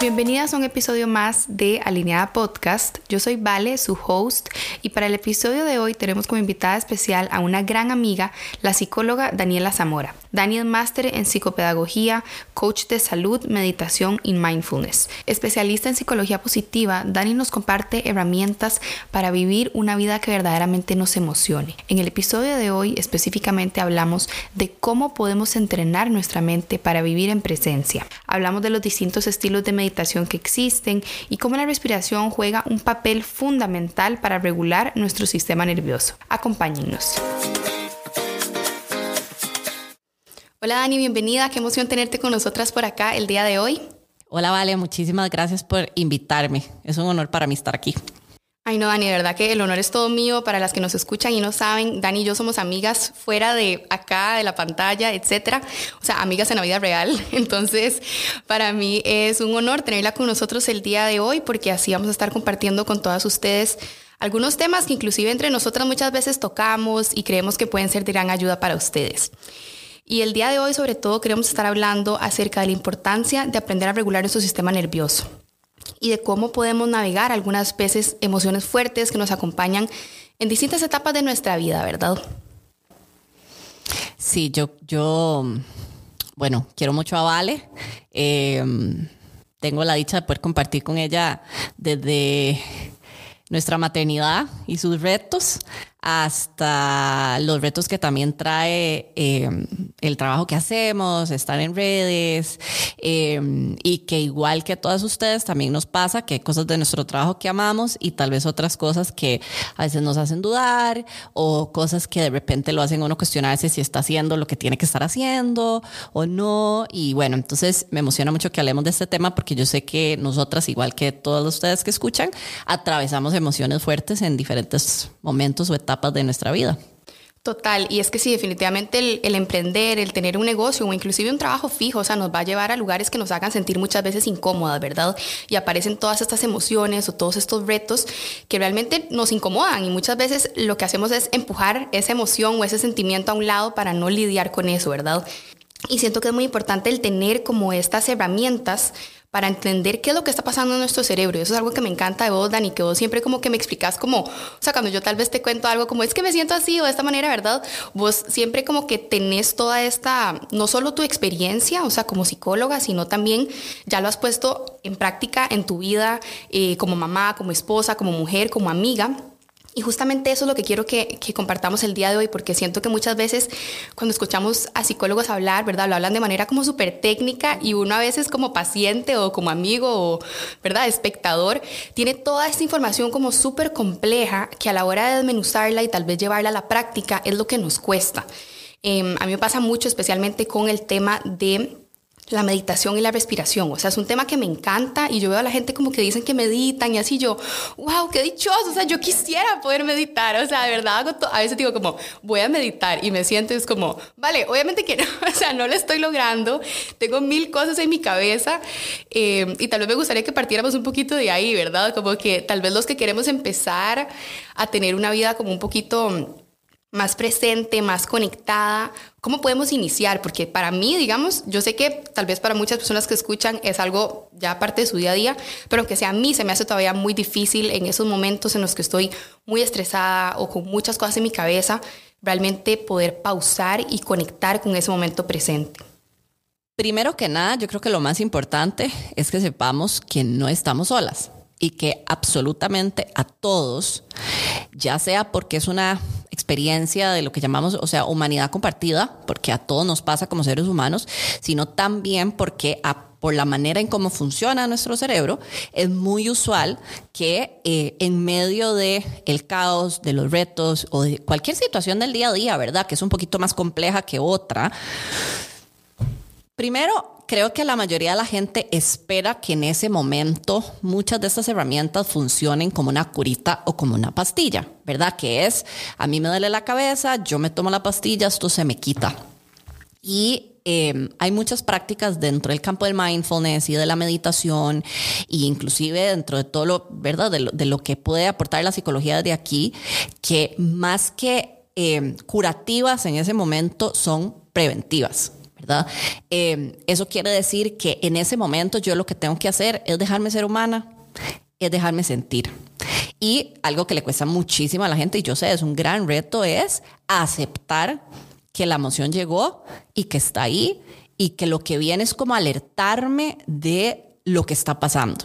Bienvenidas a un episodio más de Alineada Podcast. Yo soy Vale, su host, y para el episodio de hoy tenemos como invitada especial a una gran amiga, la psicóloga Daniela Zamora. Daniel máster en psicopedagogía, coach de salud, meditación y mindfulness. Especialista en psicología positiva, Dani nos comparte herramientas para vivir una vida que verdaderamente nos emocione. En el episodio de hoy específicamente hablamos de cómo podemos entrenar nuestra mente para vivir en presencia. Hablamos de los distintos estilos de meditación que existen y cómo la respiración juega un papel fundamental para regular nuestro sistema nervioso. Acompáñennos. Hola Dani, bienvenida. Qué emoción tenerte con nosotras por acá el día de hoy. Hola Vale, muchísimas gracias por invitarme. Es un honor para mí estar aquí. Ay, no, Dani, de verdad que el honor es todo mío. Para las que nos escuchan y no saben, Dani y yo somos amigas fuera de acá, de la pantalla, etcétera. O sea, amigas en la vida real. Entonces, para mí es un honor tenerla con nosotros el día de hoy, porque así vamos a estar compartiendo con todas ustedes algunos temas que inclusive entre nosotras muchas veces tocamos y creemos que pueden ser de gran ayuda para ustedes. Y el día de hoy, sobre todo, queremos estar hablando acerca de la importancia de aprender a regular nuestro sistema nervioso y de cómo podemos navegar algunas veces emociones fuertes que nos acompañan en distintas etapas de nuestra vida, ¿verdad? Sí, yo, yo, bueno, quiero mucho a Vale. Em, tengo la dicha de poder compartir con ella desde nuestra maternidad y sus retos hasta los retos que también trae em, el trabajo que hacemos, estar en redes em, y que igual que todas ustedes también nos pasa que hay cosas de nuestro trabajo que amamos y tal vez otras cosas que a veces nos hacen dudar o cosas que de repente lo hacen uno cuestionarse si está haciendo lo que tiene que estar haciendo o no. Y bueno, entonces me emociona mucho que hablemos de este tema porque yo sé que nosotras, igual que todos ustedes que escuchan, atravesamos emociones fuertes en diferentes momentos o etapas etapas de nuestra vida. Total, y es que sí, definitivamente el, emprender, el tener un negocio o inclusive un trabajo fijo, o sea, nos va a llevar a lugares que nos hagan sentir muchas veces incómodas, ¿verdad? Y aparecen todas estas emociones o todos estos retos que realmente nos incomodan y muchas veces lo que hacemos es empujar esa emoción o ese sentimiento a un lado para no lidiar con eso, ¿verdad? Y siento que es muy importante el tener como estas herramientas para entender qué es lo que está pasando en nuestro cerebro. Eso es algo que me encanta de vos, Dani, que vos siempre como que me explicas como, o sea, cuando yo tal vez te cuento algo como, es que me siento así o de esta manera, ¿verdad? Vos siempre como que tenés toda esta, no solo tu experiencia, o sea, como psicóloga, sino también ya lo has puesto en práctica en tu vida eh, como mamá, como esposa, como mujer, como amiga. Y justamente eso es lo que quiero que, compartamos el día de hoy, porque siento que muchas veces cuando escuchamos a psicólogos hablar, ¿verdad? Lo hablan de manera como súper técnica y uno a veces como paciente o como amigo o, ¿verdad? Espectador, tiene toda esta información como súper compleja que a la hora de desmenuzarla y tal vez llevarla a la práctica es lo que nos cuesta. Em, a mí me pasa mucho, especialmente con el tema de la meditación y la respiración. O sea, es un tema que me encanta y yo veo a la gente como que dicen que meditan y así yo, wow, qué dichoso. O sea, yo quisiera poder meditar. O sea, de verdad, hago a veces digo como, voy a meditar y me siento es como, vale, obviamente que no, o sea, no lo estoy logrando. Tengo mil cosas en mi cabeza eh, y tal vez me gustaría que partiéramos un poquito de ahí, ¿verdad? Como que tal vez los que queremos empezar a tener una vida como un poquito más presente, más conectada, ¿cómo podemos iniciar? Porque para mí, digamos, yo sé que tal vez para muchas personas que escuchan es algo ya parte de su día a día, pero aunque sea a mí se me hace todavía muy difícil en esos momentos en los que estoy muy estresada o con muchas cosas en mi cabeza, realmente poder pausar y conectar con ese momento presente. Primero que nada, yo creo que lo más importante es que sepamos que no estamos solas y que absolutamente a todos, ya sea porque es una experiencia de lo que llamamos, o sea, humanidad compartida, porque a todos nos pasa como seres humanos, sino también porque por la manera en cómo funciona nuestro cerebro, es muy usual que eh, en medio de el caos, de los retos o de cualquier situación del día a día, ¿verdad? Que es un poquito más compleja que otra. Primero, creo que la mayoría de la gente espera que en ese momento muchas de estas herramientas funcionen como una curita o como una pastilla, ¿verdad? Que es, a mí me duele la cabeza, yo me tomo la pastilla, esto se me quita. Y em, hay muchas prácticas dentro del campo del mindfulness y de la meditación, e inclusive dentro de todo lo, ¿verdad? De lo, de lo que puede aportar la psicología de aquí, que más que em, curativas en ese momento son preventivas. Eh, eso quiere decir que en ese momento yo lo que tengo que hacer es dejarme ser humana, es dejarme sentir. Y algo que le cuesta muchísimo a la gente, y yo sé, es un gran reto, es aceptar que la emoción llegó y que está ahí y que lo que viene es como alertarme de lo que está pasando.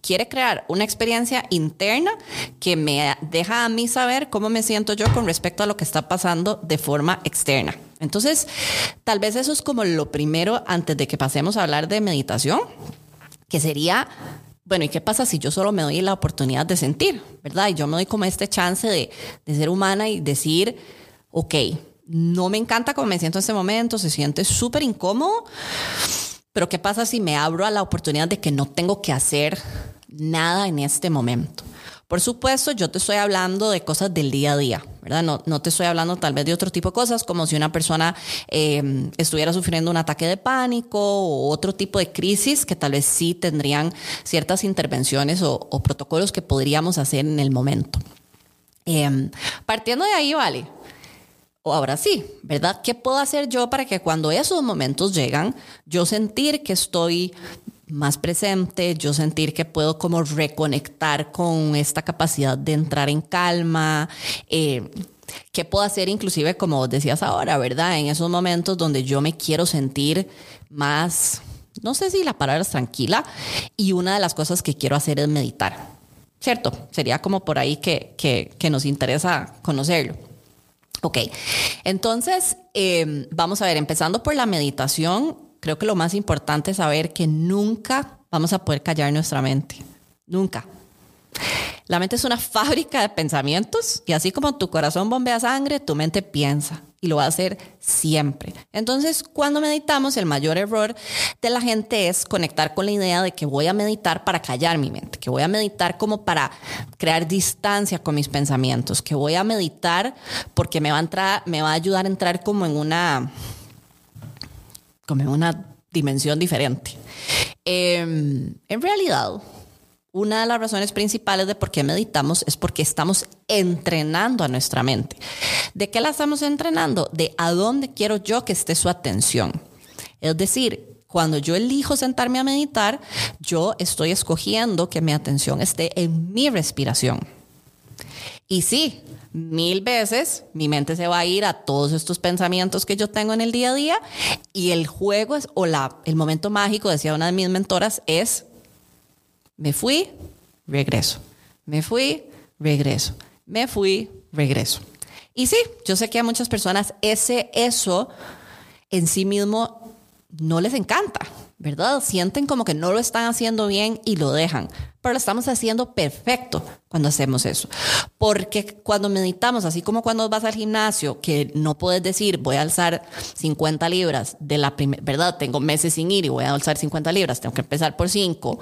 Quiere crear una experiencia interna que me deja a mí saber cómo me siento yo con respecto a lo que está pasando de forma externa. Entonces, tal vez eso es como lo primero antes de que pasemos a hablar de meditación, que sería bueno, ¿y qué pasa si yo solo me doy la oportunidad de sentir, verdad? Y yo me doy como este chance de, ser humana y decir, ok, no me encanta cómo me siento en este momento, se siente súper incómodo, pero ¿qué pasa si me abro a la oportunidad de que no tengo que hacer nada en este momento? Por supuesto, yo te estoy hablando de cosas del día a día, ¿verdad? No, no te estoy hablando tal vez de otro tipo de cosas, como si una persona eh, estuviera sufriendo un ataque de pánico o otro tipo de crisis que tal vez sí tendrían ciertas intervenciones o, protocolos que podríamos hacer en el momento. Eh, partiendo de ahí, vale. O ahora sí, ¿verdad? ¿Qué puedo hacer yo para que cuando esos momentos llegan, yo sentir que estoy más presente, yo sentir que puedo como reconectar con esta capacidad de entrar en calma? Eh, ¿Qué puedo hacer inclusive, como decías ahora, ¿verdad? En esos momentos donde yo me quiero sentir más, no sé si la palabra es tranquila, y una de las cosas que quiero hacer es meditar, ¿cierto? Sería como por ahí que, que, nos interesa conocerlo. Ok, entonces eh, vamos a ver, empezando por la meditación, creo que lo más importante es saber que nunca vamos a poder callar nuestra mente, nunca. La mente es una fábrica de pensamientos y así como tu corazón bombea sangre, tu mente piensa y lo va a hacer siempre. Entonces, cuando meditamos, el mayor error de la gente es conectar con la idea de que voy a meditar para callar mi mente, que voy a meditar como para crear distancia con mis pensamientos, que voy a meditar porque me va a entrar, me va a ayudar a entrar como en una como en una dimensión diferente. Eh, en realidad, una de las razones principales de por qué meditamos es porque estamos entrenando a nuestra mente. ¿De qué la estamos entrenando? De a dónde quiero yo que esté su atención. Es decir, cuando yo elijo sentarme a meditar, yo estoy escogiendo que mi atención esté en mi respiración. Y sí, mil veces mi mente se va a ir a todos estos pensamientos que yo tengo en el día a día y el juego es, o la, el momento mágico, decía una de mis mentoras, es me fui, regreso. Me fui, regreso. Me fui, regreso. Y sí, yo sé que a muchas personas ese eso en sí mismo no les encanta, ¿verdad? Sienten como que no lo están haciendo bien y lo dejan pero lo estamos haciendo perfecto cuando hacemos eso. Porque cuando meditamos, así como cuando vas al gimnasio, que no puedes decir voy a alzar 50 libras de la primera, ¿verdad? Tengo meses sin ir y voy a alzar 50 libras, tengo que empezar por 5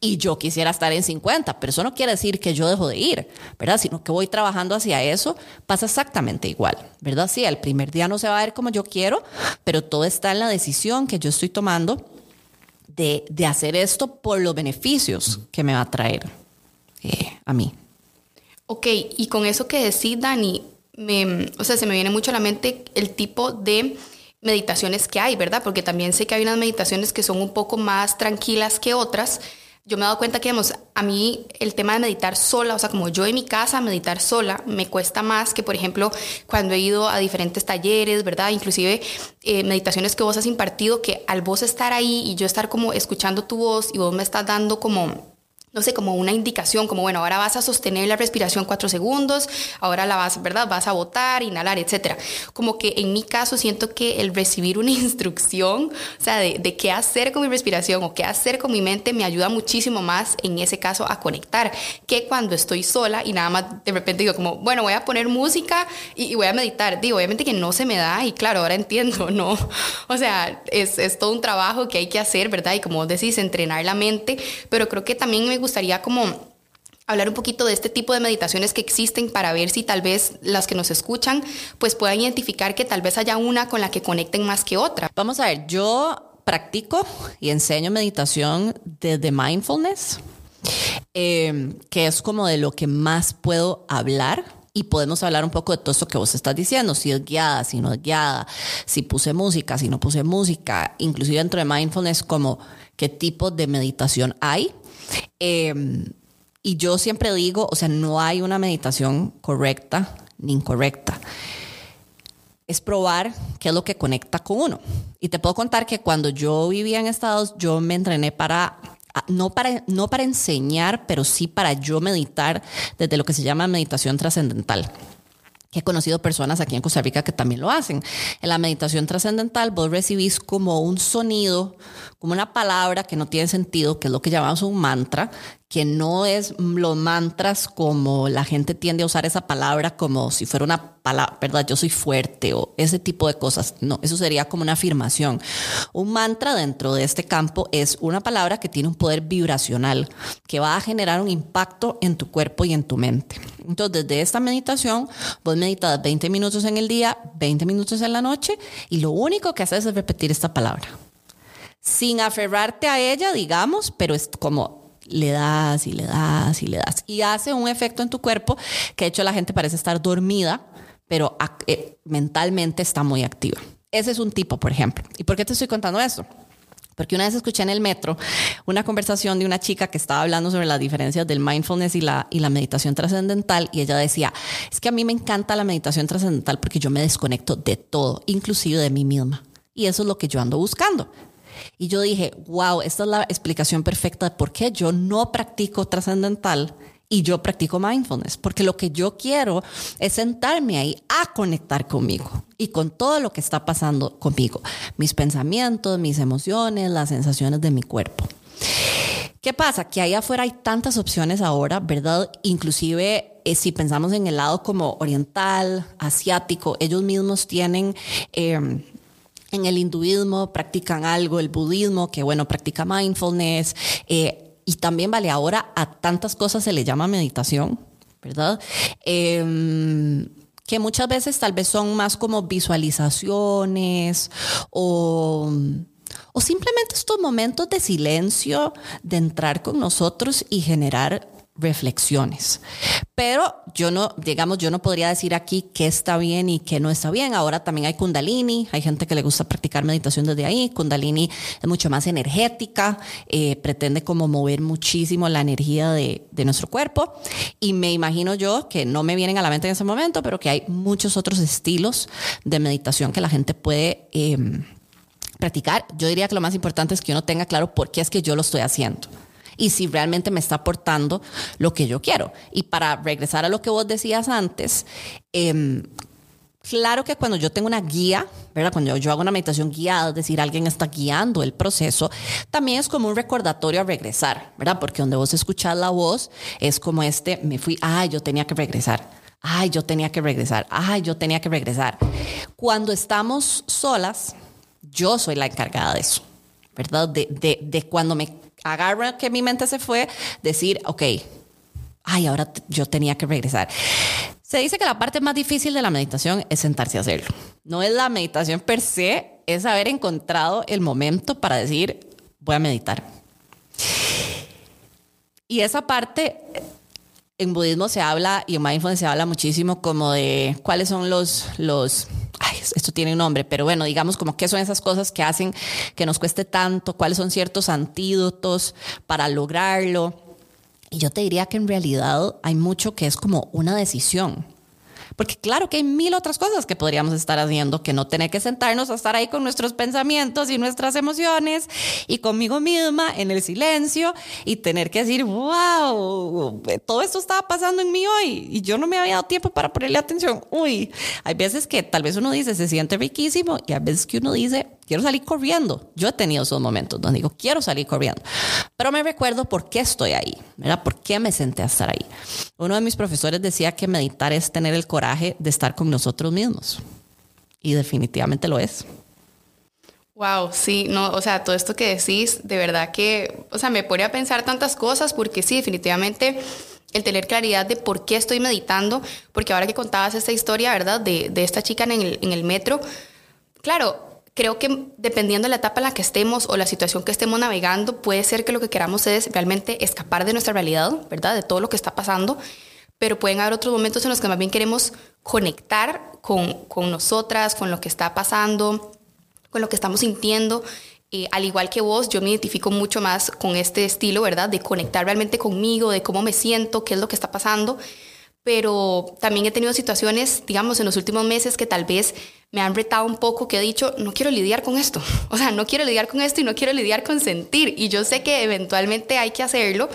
y yo quisiera estar en 50, pero eso no quiere decir que yo dejo de ir, ¿verdad? Sino que voy trabajando hacia eso, pasa exactamente igual, ¿verdad? Sí, el primer día no se va a ver como yo quiero, pero todo está en la decisión que yo estoy tomando de, de hacer esto por los beneficios que me va a traer eh, a mí. Ok, y con eso que decís, Dani, me, o sea, se me viene mucho a la mente el tipo de meditaciones que hay, ¿verdad? Porque también sé que hay unas meditaciones que son un poco más tranquilas que otras, yo me he dado cuenta que, a mí el tema de meditar sola, o sea, como yo en mi casa, meditar sola, me cuesta más que, por ejemplo, cuando he ido a diferentes talleres, ¿verdad? Inclusive eh, meditaciones que vos has impartido, que al vos estar ahí y yo estar como escuchando tu voz y vos me estás dando como no sé, como una indicación, como bueno, ahora vas a sostener la respiración cuatro segundos, ahora la vas, ¿verdad? Vas a botar, inhalar, etcétera. Como que en mi caso siento que el recibir una instrucción, o sea, de, qué hacer con mi respiración o qué hacer con mi mente, me ayuda muchísimo más en ese caso a conectar que cuando estoy sola y nada más de repente digo como, bueno, voy a poner música y, y voy a meditar. Digo, obviamente que no se me da y claro, ahora entiendo, ¿no? O sea, es, es todo un trabajo que hay que hacer, ¿verdad? Y como decís, entrenar la mente, pero creo que también me gustaría como hablar un poquito de este tipo de meditaciones que existen para ver si tal vez las que nos escuchan pues puedan identificar que tal vez haya una con la que conecten más que otra. Vamos a ver, yo practico y enseño meditación desde mindfulness, eh, que es como de lo que más puedo hablar Y podemos hablar un poco de todo esto que vos estás diciendo, si es guiada, si no es guiada, si puse música, si no puse música, inclusive dentro de mindfulness, como qué tipo de meditación hay. Em, y yo siempre digo, o sea, no hay una meditación correcta ni incorrecta. Es probar qué es lo que conecta con uno. Y te puedo contar que cuando yo vivía en Estados, yo me entrené para no para, no para enseñar, pero sí para yo meditar desde lo que se llama meditación trascendental. He conocido personas aquí en Costa Rica que también lo hacen. En la meditación trascendental vos recibís como un sonido, como una palabra que no tiene sentido, que es lo que llamamos un mantra, que no es los mantras como la gente tiende a usar esa palabra como si fuera una palabra, ¿verdad? Yo soy fuerte o ese tipo de cosas. No, eso sería como una afirmación. Un mantra dentro de este campo es una palabra que tiene un poder vibracional, que va a generar un impacto en tu cuerpo y en tu mente. Entonces, desde esta meditación, vos meditas 20 minutos en el día, 20 minutos en la noche y lo único que haces es repetir esta palabra. Sin aferrarte a ella, digamos, pero es como le das y le das y le das. Y hace un efecto en tu cuerpo que de hecho la gente parece estar dormida, pero eh, mentalmente está muy activa. Ese es un tipo, por ejemplo. ¿Y por qué te estoy contando esto? Porque una vez escuché en el metro una conversación de una chica que estaba hablando sobre las diferencias del mindfulness y la, y la meditación trascendental y ella decía, es que a mí me encanta la meditación trascendental porque yo me desconecto de todo, inclusive de mí misma. Y eso es lo que yo ando buscando. Y yo dije, wow, esta es la explicación perfecta de por qué yo no practico trascendental y yo practico mindfulness, porque lo que yo quiero es sentarme ahí a conectar conmigo y con todo lo que está pasando conmigo, mis pensamientos, mis emociones, las sensaciones de mi cuerpo. ¿Qué pasa? Que ahí afuera hay tantas opciones ahora, ¿verdad? Inclusive eh, si pensamos en el lado como oriental, asiático, ellos mismos tienen... Eh, en el hinduismo practican algo, el budismo, que bueno, practica mindfulness, eh, y también vale, ahora a tantas cosas se le llama meditación, ¿verdad? Em, que muchas veces tal vez son más como visualizaciones o, o simplemente estos momentos de silencio, de entrar con nosotros y generar reflexiones. Pero yo no, digamos, yo no podría decir aquí qué está bien y qué no está bien. Ahora también hay kundalini, hay gente que le gusta practicar meditación desde ahí. Kundalini es mucho más energética, eh, pretende como mover muchísimo la energía de, de, nuestro cuerpo. Y me imagino yo que no me vienen a la mente en ese momento, pero que hay muchos otros estilos de meditación que la gente puede... Eh, practicar, yo diría que lo más importante es que uno tenga claro por qué es que yo lo estoy haciendo y si realmente me está aportando lo que yo quiero. Y para regresar a lo que vos decías antes, eh, Claro que cuando yo tengo una guía, ¿verdad? Cuando yo hago una meditación guiada, es decir, alguien está guiando el proceso, también es como un recordatorio a regresar, ¿verdad? Porque donde vos escuchás la voz es como este, me fui, ay, yo tenía que regresar, ay, yo tenía que regresar, ay, yo tenía que regresar. Cuando estamos solas, yo soy la encargada de eso, ¿verdad? De, de, de cuando me agarra que mi mente se fue, decir, ok, ay, ahora yo tenía que regresar. Se dice que la parte más difícil de la meditación es sentarse a hacerlo. No es la meditación per se, es haber encontrado el momento para decir, voy a meditar. Y esa parte, en budismo se habla y en mindfulness se habla muchísimo como de cuáles son los, los esto tiene un nombre, pero bueno, digamos como qué son esas cosas que hacen que nos cueste tanto, cuáles son ciertos antídotos para lograrlo. Y yo te diría que en realidad hay mucho que es como una decisión. Porque claro que hay mil otras cosas que podríamos estar haciendo, que no tener que sentarnos a estar ahí con nuestros pensamientos y nuestras emociones y conmigo misma en el silencio y tener que decir, wow, todo esto estaba pasando en mí hoy y yo no me había dado tiempo para ponerle atención. Uy, hay veces que tal vez uno dice, se siente riquísimo y hay veces que uno dice, quiero salir corriendo. Yo he tenido esos momentos donde digo, quiero salir corriendo, pero me recuerdo por qué estoy ahí, ¿verdad? ¿Por qué me senté a estar ahí? Uno de mis profesores decía que meditar es tener el coraje de estar con nosotros mismos. Y definitivamente lo es. Wow, sí, no, o sea, todo esto que decís, de verdad que, o sea, me pone a pensar tantas cosas porque sí, definitivamente el tener claridad de por qué estoy meditando, porque ahora que contabas esta historia, ¿verdad? De, de esta chica en el, en el metro, claro, creo que dependiendo de la etapa en la que estemos o la situación que estemos navegando, puede ser que lo que queramos es realmente escapar de nuestra realidad, ¿verdad? De todo lo que está pasando. pero pueden haber otros momentos en los que más bien queremos conectar con, con nosotras, con lo que está pasando, con lo que estamos sintiendo. Eh, al igual que vos, yo me identifico mucho más con este estilo, ¿verdad? De conectar realmente conmigo, de cómo me siento, qué es lo que está pasando. Pero también he tenido situaciones, digamos, en los últimos meses que tal vez me han retado un poco, que he dicho, no quiero lidiar con esto. O sea, no quiero lidiar con esto y no quiero lidiar con sentir. Y yo sé que eventualmente hay que hacerlo.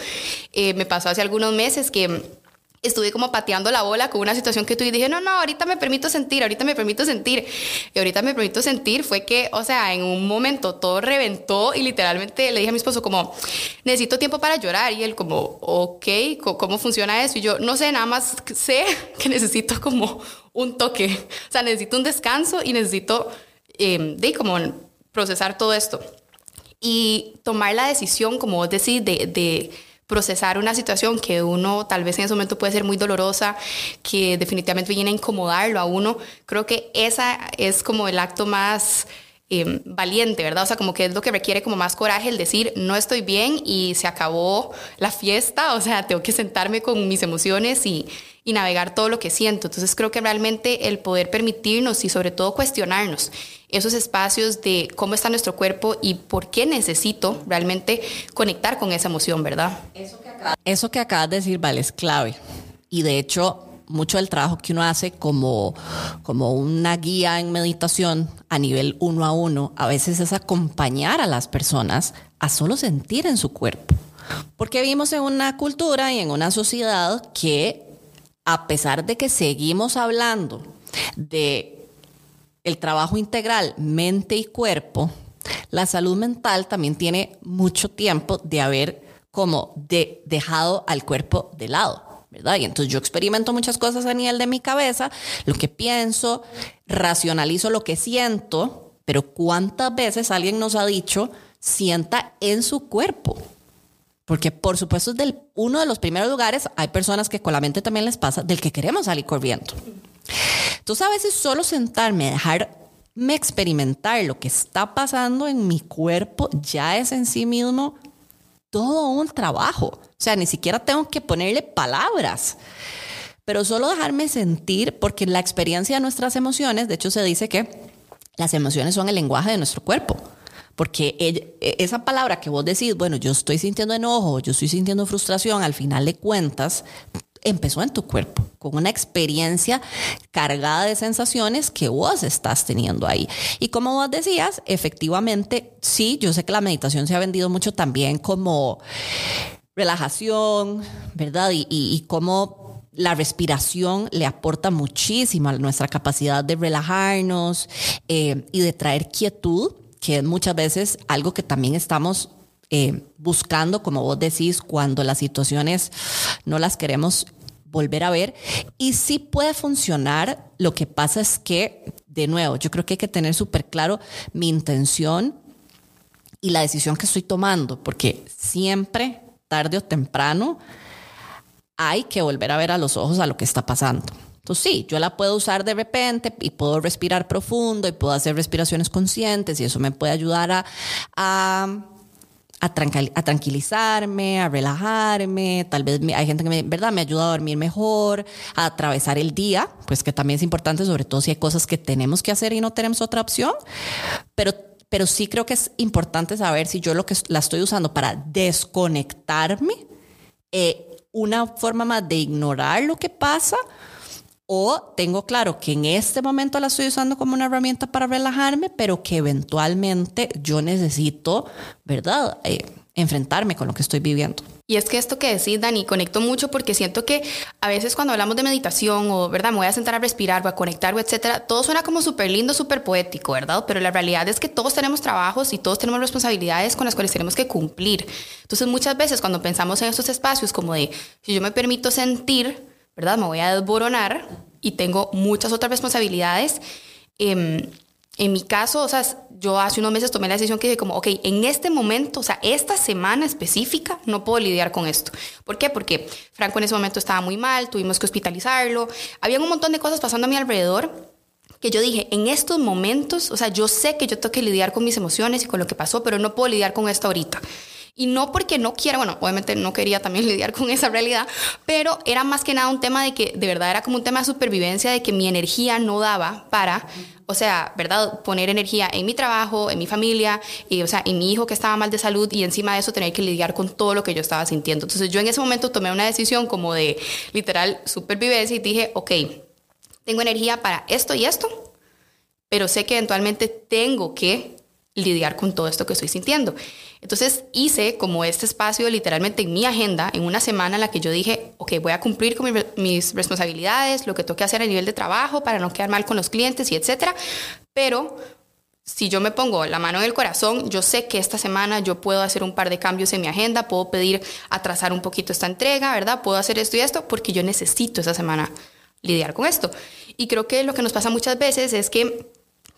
Eh, me pasó hace algunos meses que estuve como pateando la bola con una situación que tuve y dije, no, no, ahorita me permito sentir, ahorita me permito sentir. Y ahorita me permito sentir fue que, o sea, en un momento todo reventó y literalmente le dije a mi esposo como, necesito tiempo para llorar. Y él como, ok, ¿cómo funciona eso? Y yo, no sé, nada más sé que necesito como un toque. O sea, necesito un descanso y necesito, eh, de como procesar todo esto. Y tomar la decisión, como vos decís, de, de procesar una situación que uno tal vez en ese momento puede ser muy dolorosa, que definitivamente viene a incomodarlo a uno, creo que esa es como el acto más em, valiente, ¿verdad? O sea, como que es lo que requiere como más coraje el decir, no estoy bien y se acabó la fiesta, o sea, tengo que sentarme con mis emociones y, navegar todo lo que siento. Entonces creo que realmente el poder permitirnos y sobre todo cuestionarnos esos espacios de cómo está nuestro cuerpo y por qué necesito realmente conectar con esa emoción, ¿verdad? Eso que, acabas de decir, Vale, es clave. Y de hecho, mucho del trabajo que uno hace como, como una guía en meditación a nivel uno a uno, a veces es acompañar a las personas a solo sentir en su cuerpo. Porque vivimos en una cultura y en una sociedad que a pesar de que seguimos hablando de el trabajo integral mente y cuerpo, la salud mental también tiene mucho tiempo de haber como de, dejado al cuerpo de lado. Y entonces yo experimento muchas cosas a nivel de mi cabeza, lo que pienso, racionalizo lo que siento, pero ¿cuántas veces alguien nos ha dicho sienta en su cuerpo? Porque por supuesto es del uno de los primeros lugares, hay personas que con la mente también les pasa, del que queremos salir corriendo. Entonces a veces solo sentarme, dejarme experimentar lo que está pasando en mi cuerpo ya es en sí mismo todo un trabajo. O sea, ni siquiera tengo que ponerle palabras. Pero solo dejarme sentir, porque la experiencia de nuestras emociones, de hecho se dice que las emociones son el lenguaje de nuestro cuerpo. Porque e, esa palabra que vos decís, bueno, yo estoy sintiendo enojo, yo estoy sintiendo frustración, al final de cuentas, empezó en tu cuerpo, con una experiencia cargada de sensaciones que vos estás teniendo ahí. Y como vos decías, efectivamente, sí, yo sé que la meditación se ha vendido mucho también como relajación, ¿verdad? Y, y, cómo la respiración le aporta muchísimo a nuestra capacidad de relajarnos eh, y de traer quietud que es muchas veces algo que también estamos eh, buscando, como vos decís, cuando las situaciones no las queremos volver a ver. Y sí puede funcionar, lo que pasa es que, de nuevo, yo creo que hay que tener súper claro mi intención y la decisión que estoy tomando, porque siempre, tarde o temprano, hay que volver a ver a los ojos a lo que está pasando. Entonces sí, yo la puedo usar de repente y puedo respirar profundo y puedo hacer respiraciones conscientes y eso me puede ayudar a, a, a, tranquilizarme, a relajarme. Tal vez hay gente que me, ¿verdad? me ayuda a dormir mejor, a atravesar el día, pues que también es importante, sobre todo si hay cosas que tenemos que hacer y no tenemos otra opción. Pero pero sí creo que es importante saber si yo lo que la estoy usando para desconectarme, eh, una forma más de ignorar lo que pasa o tengo claro que en este momento la estoy usando como una herramienta para relajarme, pero que eventualmente yo necesito, ¿verdad? Eh, enfrentarme con lo que estoy viviendo. Y es que esto que decís, Dani, conecto mucho porque siento que a veces cuando hablamos de meditación o, ¿verdad? Me voy a sentar a respirar o a conectar o etcétera, todo suena como súper lindo, súper poético, ¿verdad? Pero la realidad es que todos tenemos trabajos y todos tenemos responsabilidades con las cuales tenemos que cumplir. Entonces, muchas veces cuando pensamos en estos espacios como de, si yo me permito sentir, ¿verdad? Me voy a desboronar y tengo muchas otras responsabilidades. Em, en mi caso, o sea, yo hace unos meses tomé la decisión que dije como, ok, en este momento, o sea, esta semana específica, no puedo lidiar con esto. ¿Por qué? Porque Franco en ese momento estaba muy mal, tuvimos que hospitalizarlo, había un montón de cosas pasando a mi alrededor que yo dije, en estos momentos, o sea, yo sé que yo tengo que lidiar con mis emociones y con lo que pasó, pero no puedo lidiar con esto ahorita. Y no porque no quiera, bueno, obviamente no quería también lidiar con esa realidad, pero era más que nada un tema de que de verdad era como un tema de supervivencia, de que mi energía no daba para, o sea, ¿verdad? Poner energía en mi trabajo, en mi familia, y, o sea, en mi hijo que estaba mal de salud y encima de eso tener que lidiar con todo lo que yo estaba sintiendo. Entonces yo en ese momento tomé una decisión como de literal supervivencia y dije, ok, tengo energía para esto y esto, pero sé que eventualmente tengo que lidiar con todo esto que estoy sintiendo. Entonces hice como este espacio literalmente en mi agenda, en una semana en la que yo dije, ok, voy a cumplir con mis responsabilidades, lo que tengo que hacer a nivel de trabajo para no quedar mal con los clientes y etcétera, pero si yo me pongo la mano en el corazón, yo sé que esta semana yo puedo hacer un par de cambios en mi agenda, puedo pedir atrasar un poquito esta entrega, ¿verdad? Puedo hacer esto y esto porque yo necesito esa semana lidiar con esto. Y creo que lo que nos pasa muchas veces es que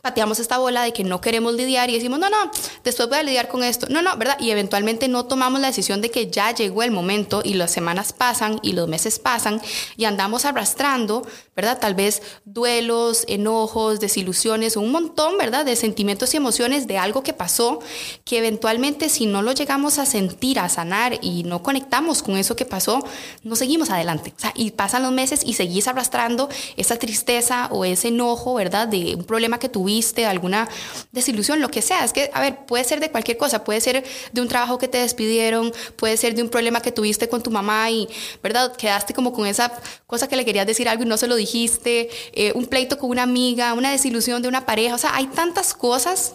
pateamos esta bola de que no queremos lidiar y decimos, no, no, después voy a lidiar con esto. No, no, ¿verdad? Y eventualmente no tomamos la decisión de que ya llegó el momento y las semanas pasan y los meses pasan y andamos arrastrando, ¿verdad? Tal vez duelos, enojos, desilusiones, un montón, ¿verdad? De sentimientos y emociones de algo que pasó que eventualmente si no lo llegamos a sentir, a sanar y no conectamos con eso que pasó, no seguimos adelante. O sea, y pasan los meses y seguís arrastrando esa tristeza o ese enojo, ¿verdad? De un problema que tuviste de alguna desilusión, lo que sea. Es que, a ver, puede ser de cualquier cosa, puede ser de un trabajo que te despidieron, puede ser de un problema que tuviste con tu mamá y, ¿verdad? Quedaste como con esa cosa que le querías decir algo y no se lo dijiste, eh, un pleito con una amiga, una desilusión de una pareja, o sea, hay tantas cosas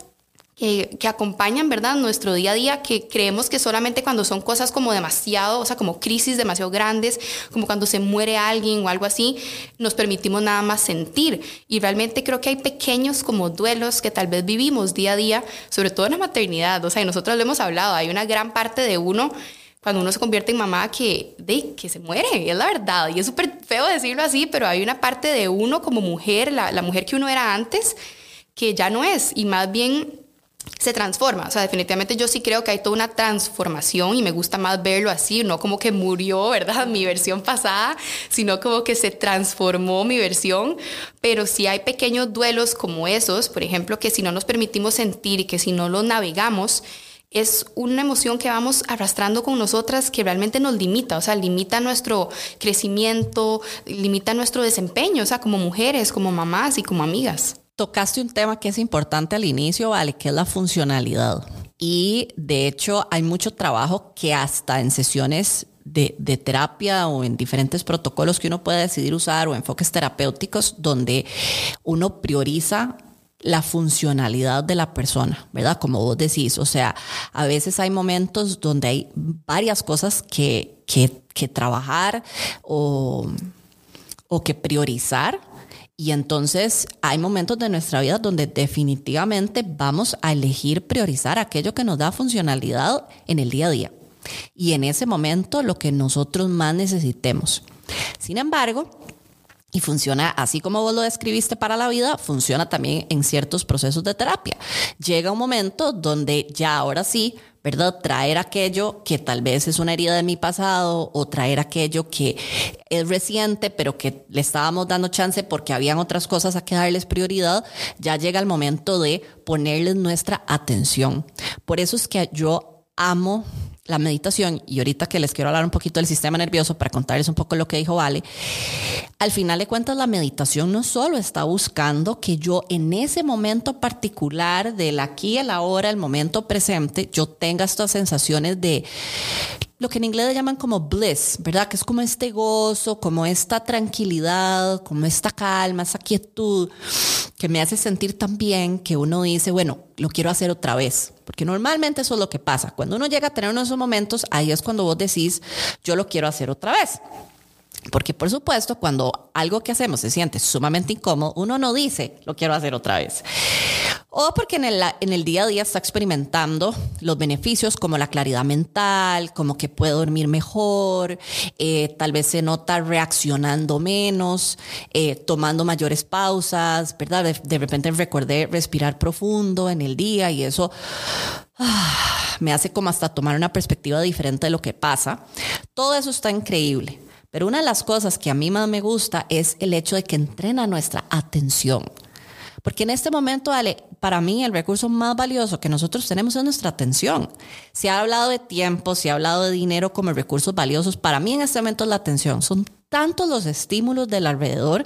que, acompañan, ¿verdad?, nuestro día a día, que creemos que solamente cuando son cosas como demasiado, o sea, como crisis demasiado grandes, como cuando se muere alguien o algo así, nos permitimos nada más sentir. Y realmente creo que hay pequeños como duelos que tal vez vivimos día a día, sobre todo en la maternidad, o sea, y nosotros lo hemos hablado, hay una gran parte de uno cuando uno se convierte en mamá que, de, que se muere, es la verdad. Y es súper feo decirlo así, pero hay una parte de uno como mujer, la mujer que uno era antes, que ya no es. Y más bien se transforma. O sea, definitivamente yo sí creo que hay toda una transformación y me gusta más verlo así, no como que murió, ¿verdad? Mi versión pasada, sino como que se transformó mi versión. Pero sí hay pequeños duelos como esos, por ejemplo, que si no nos permitimos sentir y que si no los navegamos, es una emoción que vamos arrastrando con nosotras que realmente nos limita, o sea, limita nuestro crecimiento, limita nuestro desempeño, o sea, como mujeres, como mamás y como amigas tocaste un tema que es importante al inicio, ¿vale? Que es la funcionalidad. Y de hecho hay mucho trabajo que hasta en sesiones de, terapia o en diferentes protocolos que uno puede decidir usar o enfoques terapéuticos donde uno prioriza la funcionalidad de la persona, ¿verdad? Como vos decís, o sea, a veces hay momentos donde hay varias cosas que, que, que trabajar o, o que priorizar y entonces hay momentos de nuestra vida donde definitivamente vamos a elegir priorizar aquello que nos da funcionalidad en el día a día. Y en ese momento lo que nosotros más necesitemos. Sin embargo, y funciona así como vos lo describiste para la vida, funciona también en ciertos procesos de terapia. Llega un momento donde ya ahora sí ¿verdad? Traer aquello que tal vez es una herida de mi pasado o traer aquello que es reciente, pero que le estábamos dando chance porque habían otras cosas a que darles prioridad, ya llega el momento de ponerles nuestra atención. Por eso es que yo amo la meditación, y ahorita que les quiero hablar un poquito del sistema nervioso para contarles un poco lo que dijo Vale, al final de cuentas la meditación no solo está buscando que yo en ese momento particular del aquí, el ahora, el momento presente, yo tenga estas sensaciones de lo que en inglés le llaman como bliss, ¿verdad? Que es como este gozo, como esta tranquilidad, como esta calma, esa quietud que me hace sentir tan bien que uno dice, bueno, lo quiero hacer otra vez. Porque normalmente eso es lo que pasa. Cuando uno llega a tener uno de esos momentos, ahí es cuando vos decís, yo lo quiero hacer otra vez. Porque por supuesto, cuando algo que hacemos se siente sumamente incómodo, uno no dice, lo quiero hacer otra vez o porque en el, en el día a día está experimentando los beneficios como la claridad mental, como que puede dormir mejor, eh, tal vez se nota reaccionando menos, eh, tomando mayores pausas, ¿verdad? De, repente recordé respirar profundo en el día y eso ah, me hace como hasta tomar una perspectiva diferente de lo que pasa. Todo eso está increíble. Pero una de las cosas que a mí más me gusta es el hecho de que entrena nuestra atención. Porque en este momento, Ale, para mí el recurso más valioso que nosotros tenemos es nuestra atención. Se ha hablado de tiempo, se ha hablado de dinero como recursos valiosos. Para mí en este momento es la atención. Son tantos los estímulos del alrededor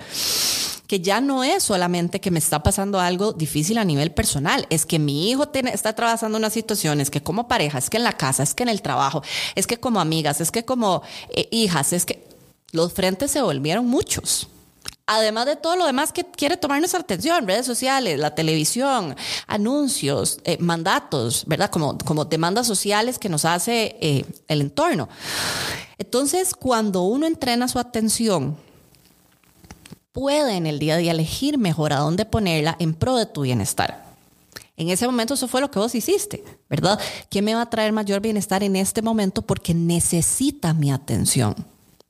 que ya no es solamente que me está pasando algo difícil a nivel personal, es que mi hijo tiene, está atravesando una situación, es que como pareja, es que en la casa, es que en el trabajo, es que como amigas, es que como eh, hijas, es que los frentes se volvieron muchos. Además de todo lo demás que quiere tomar nuestra atención, redes sociales, la televisión, anuncios, eh, mandatos, ¿verdad? Como, como demandas sociales que nos hace eh, el entorno. Entonces, cuando uno entrena su atención puede en el día a día elegir mejor a dónde ponerla en pro de tu bienestar. En ese momento eso fue lo que vos hiciste, ¿verdad? ¿Qué me va a traer mayor bienestar en este momento porque necesita mi atención?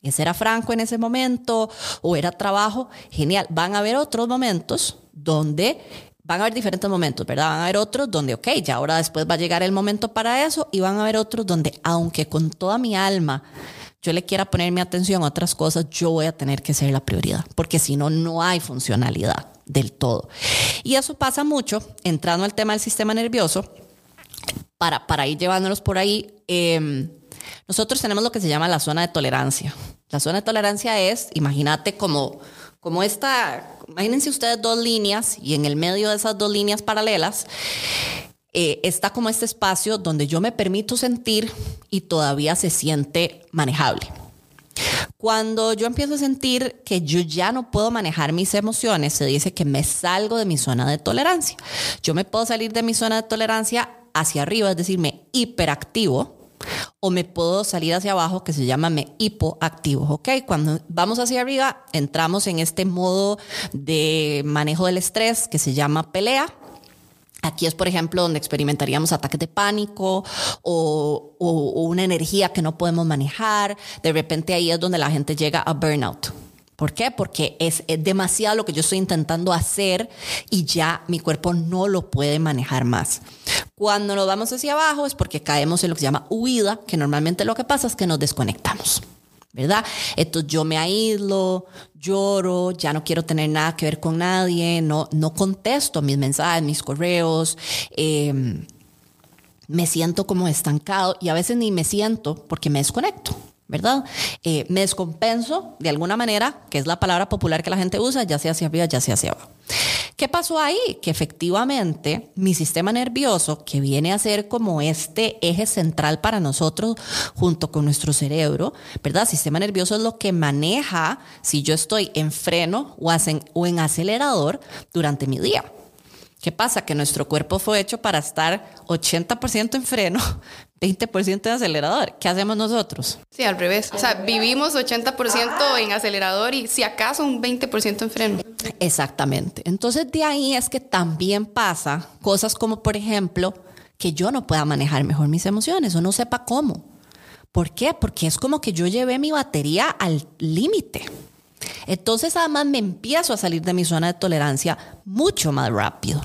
Ese era Franco en ese momento o era trabajo, genial. Van a haber otros momentos donde van a haber diferentes momentos, ¿verdad? Van a haber otros donde, ok, ya ahora después va a llegar el momento para eso y van a haber otros donde, aunque con toda mi alma yo le quiera poner mi atención a otras cosas, yo voy a tener que ser la prioridad, porque si no, no hay funcionalidad del todo. Y eso pasa mucho, entrando al tema del sistema nervioso, para, para ir llevándonos por ahí, em, nosotros tenemos lo que se llama la zona de tolerancia. La zona de tolerancia es, imagínate como, como esta, imagínense ustedes dos líneas y en el medio de esas dos líneas paralelas eh, está como este espacio donde yo me permito sentir y todavía se siente manejable. Cuando yo empiezo a sentir que yo ya no puedo manejar mis emociones, se dice que me salgo de mi zona de tolerancia. Yo me puedo salir de mi zona de tolerancia hacia arriba, es decir, me hiperactivo, o me puedo salir hacia abajo que se llama me hipoactivo. Cuando vamos hacia arriba, entramos en este modo de manejo del estrés que se llama pelea Aquí es, por ejemplo, donde experimentaríamos ataques de pánico o, una energía que no podemos manejar. De repente ahí es donde la gente llega a burnout. ¿Por qué? Porque es, demasiado lo que yo estoy intentando hacer y ya mi cuerpo no lo puede manejar más. Cuando nos vamos hacia abajo es porque caemos en lo que se llama huida, que normalmente lo que pasa es que nos desconectamos. ¿verdad? Entonces yo me aíslo, lloro, ya no quiero tener nada que ver con nadie, no, no contesto mis mensajes, mis correos. Em, me siento como estancado y a veces ni me siento porque me desconecto. ¿Verdad? Eh, me descompenso de alguna manera, que es la palabra popular que la gente usa, ya sea hacia arriba, ya sea hacia abajo. ¿Qué pasó ahí? Que efectivamente mi sistema nervioso, que viene a ser como este eje central para nosotros junto con nuestro cerebro, ¿verdad? sistema nervioso es lo que maneja si yo estoy en freno o en acelerador durante mi día. ¿Qué pasa? Que nuestro cuerpo fue hecho para estar 80% en freno, 20% de acelerador. ¿Qué hacemos nosotros? Sí, al revés. O sea, vivimos 80% en acelerador y si acaso un 20% en freno. Exactamente. Entonces de ahí es que también pasa cosas como, por ejemplo, que yo no pueda manejar mejor mis emociones o no sepa cómo. ¿Por qué? Porque es como que yo llevé mi batería al límite. Entonces además me empiezo a salir de mi zona de tolerancia mucho más rápido.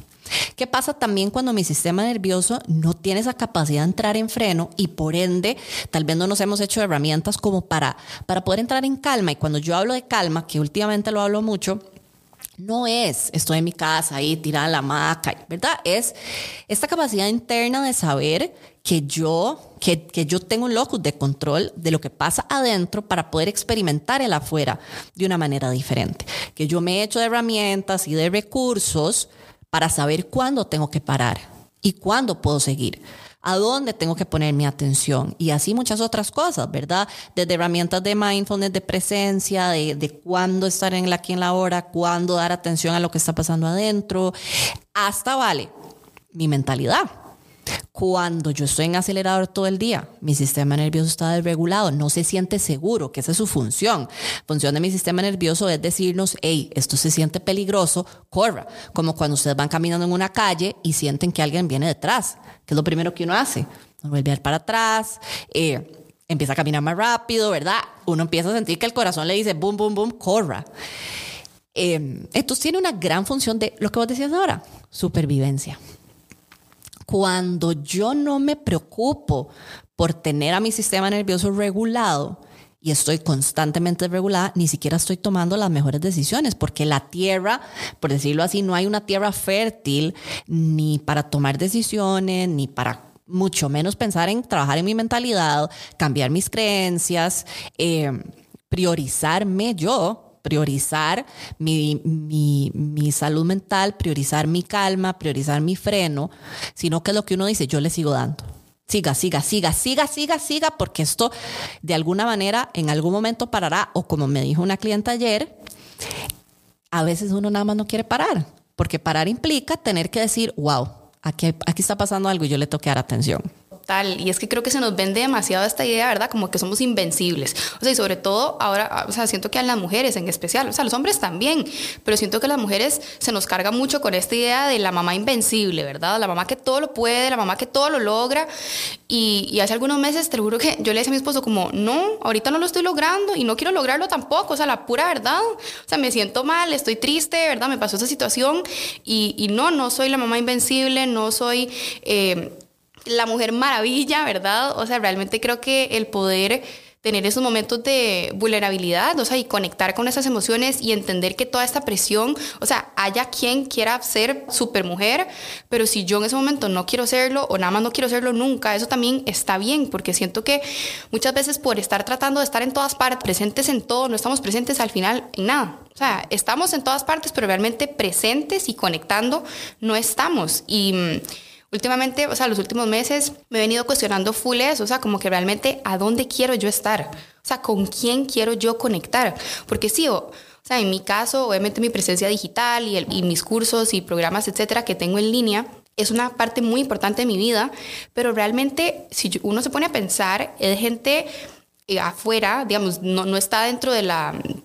¿Qué pasa también cuando mi sistema nervioso no tiene esa capacidad de entrar en freno y por ende tal vez no nos hemos hecho herramientas como para, para poder entrar en calma? Y cuando yo hablo de calma, que últimamente lo hablo mucho, no es estoy en mi casa ahí tirada la hamaca, ¿verdad? Es esta capacidad interna de saber que yo, que, que, yo tengo un locus de control de lo que pasa adentro para poder experimentar el afuera de una manera diferente. Que yo me he hecho de herramientas y de recursos para saber cuándo tengo que parar y cuándo puedo seguir a dónde tengo que poner mi atención y así muchas otras cosas, ¿verdad? Desde herramientas de mindfulness, de presencia, de, de cuándo estar en la aquí en la hora, cuándo dar atención a lo que está pasando adentro, hasta, vale, mi mentalidad cuando yo estoy en acelerador todo el día, mi sistema nervioso está desregulado, no se siente seguro, que esa es su función. Función de mi sistema nervioso es decirnos, hey, esto se siente peligroso, corra. Como cuando ustedes van caminando en una calle y sienten que alguien viene detrás, que es lo primero que uno hace. Uno vuelve a ir para atrás, eh, empieza a caminar más rápido, ¿verdad? Uno empieza a sentir que el corazón le dice, boom, boom, boom, corra. Eh, entonces tiene una gran función de lo que vos decías ahora, supervivencia cuando yo no me preocupo por tener a mi sistema nervioso regulado y estoy constantemente regulada, ni siquiera estoy tomando las mejores decisiones, porque la tierra, por decirlo así, no hay una tierra fértil ni para tomar decisiones, ni para mucho menos pensar en trabajar en mi mentalidad, cambiar mis creencias, eh, priorizarme yo, priorizar mi, mi, mi, salud mental, priorizar mi calma, priorizar mi freno, sino que es lo que uno dice, yo le sigo dando siga, siga, siga, siga, siga, siga, porque esto de alguna manera en algún momento parará. O como me dijo una clienta ayer, a veces uno nada más no quiere parar, porque parar implica tener que decir, wow, aquí, aquí está pasando algo y yo le tengo que dar atención. Y es que creo que se nos vende demasiado esta idea, ¿verdad? Como que somos invencibles. O sea, y sobre todo ahora, o sea, siento que a las mujeres en especial, o sea, los hombres también, pero siento que a las mujeres se nos carga mucho con esta idea de la mamá invencible, ¿verdad? La mamá que todo lo puede, la mamá que todo lo logra. Y, hace algunos meses, te juro que yo le decía a mi esposo como, no, ahorita no lo estoy logrando y no quiero lograrlo tampoco, o sea, la pura verdad. O sea, me siento mal, estoy triste, ¿verdad? Me pasó esa situación y, y no, no soy la mamá invencible, no soy... Eh, la mujer maravilla, ¿verdad? O sea, realmente creo que el poder tener esos momentos de vulnerabilidad, o sea, y conectar con esas emociones y entender que toda esta presión, o sea, haya quien quiera ser mujer, pero si yo en ese momento no quiero serlo o nada más no quiero serlo nunca, eso también está bien, porque siento que muchas veces por estar tratando de estar en todas partes, presentes en todo, no estamos presentes al final en nada. O sea, estamos en todas partes, pero realmente presentes y conectando no estamos. Y mm, últimamente, o sea, los últimos meses me he venido cuestionando full eso, o sea, como que realmente a dónde quiero yo estar, o sea, con quién quiero yo conectar, porque sí, o, sea, en mi caso, obviamente mi presencia digital y, y mis cursos y programas, etcétera, que tengo en línea, es una parte muy importante de mi vida, pero realmente si uno se pone a pensar, es gente eh, afuera, digamos, no, no está dentro del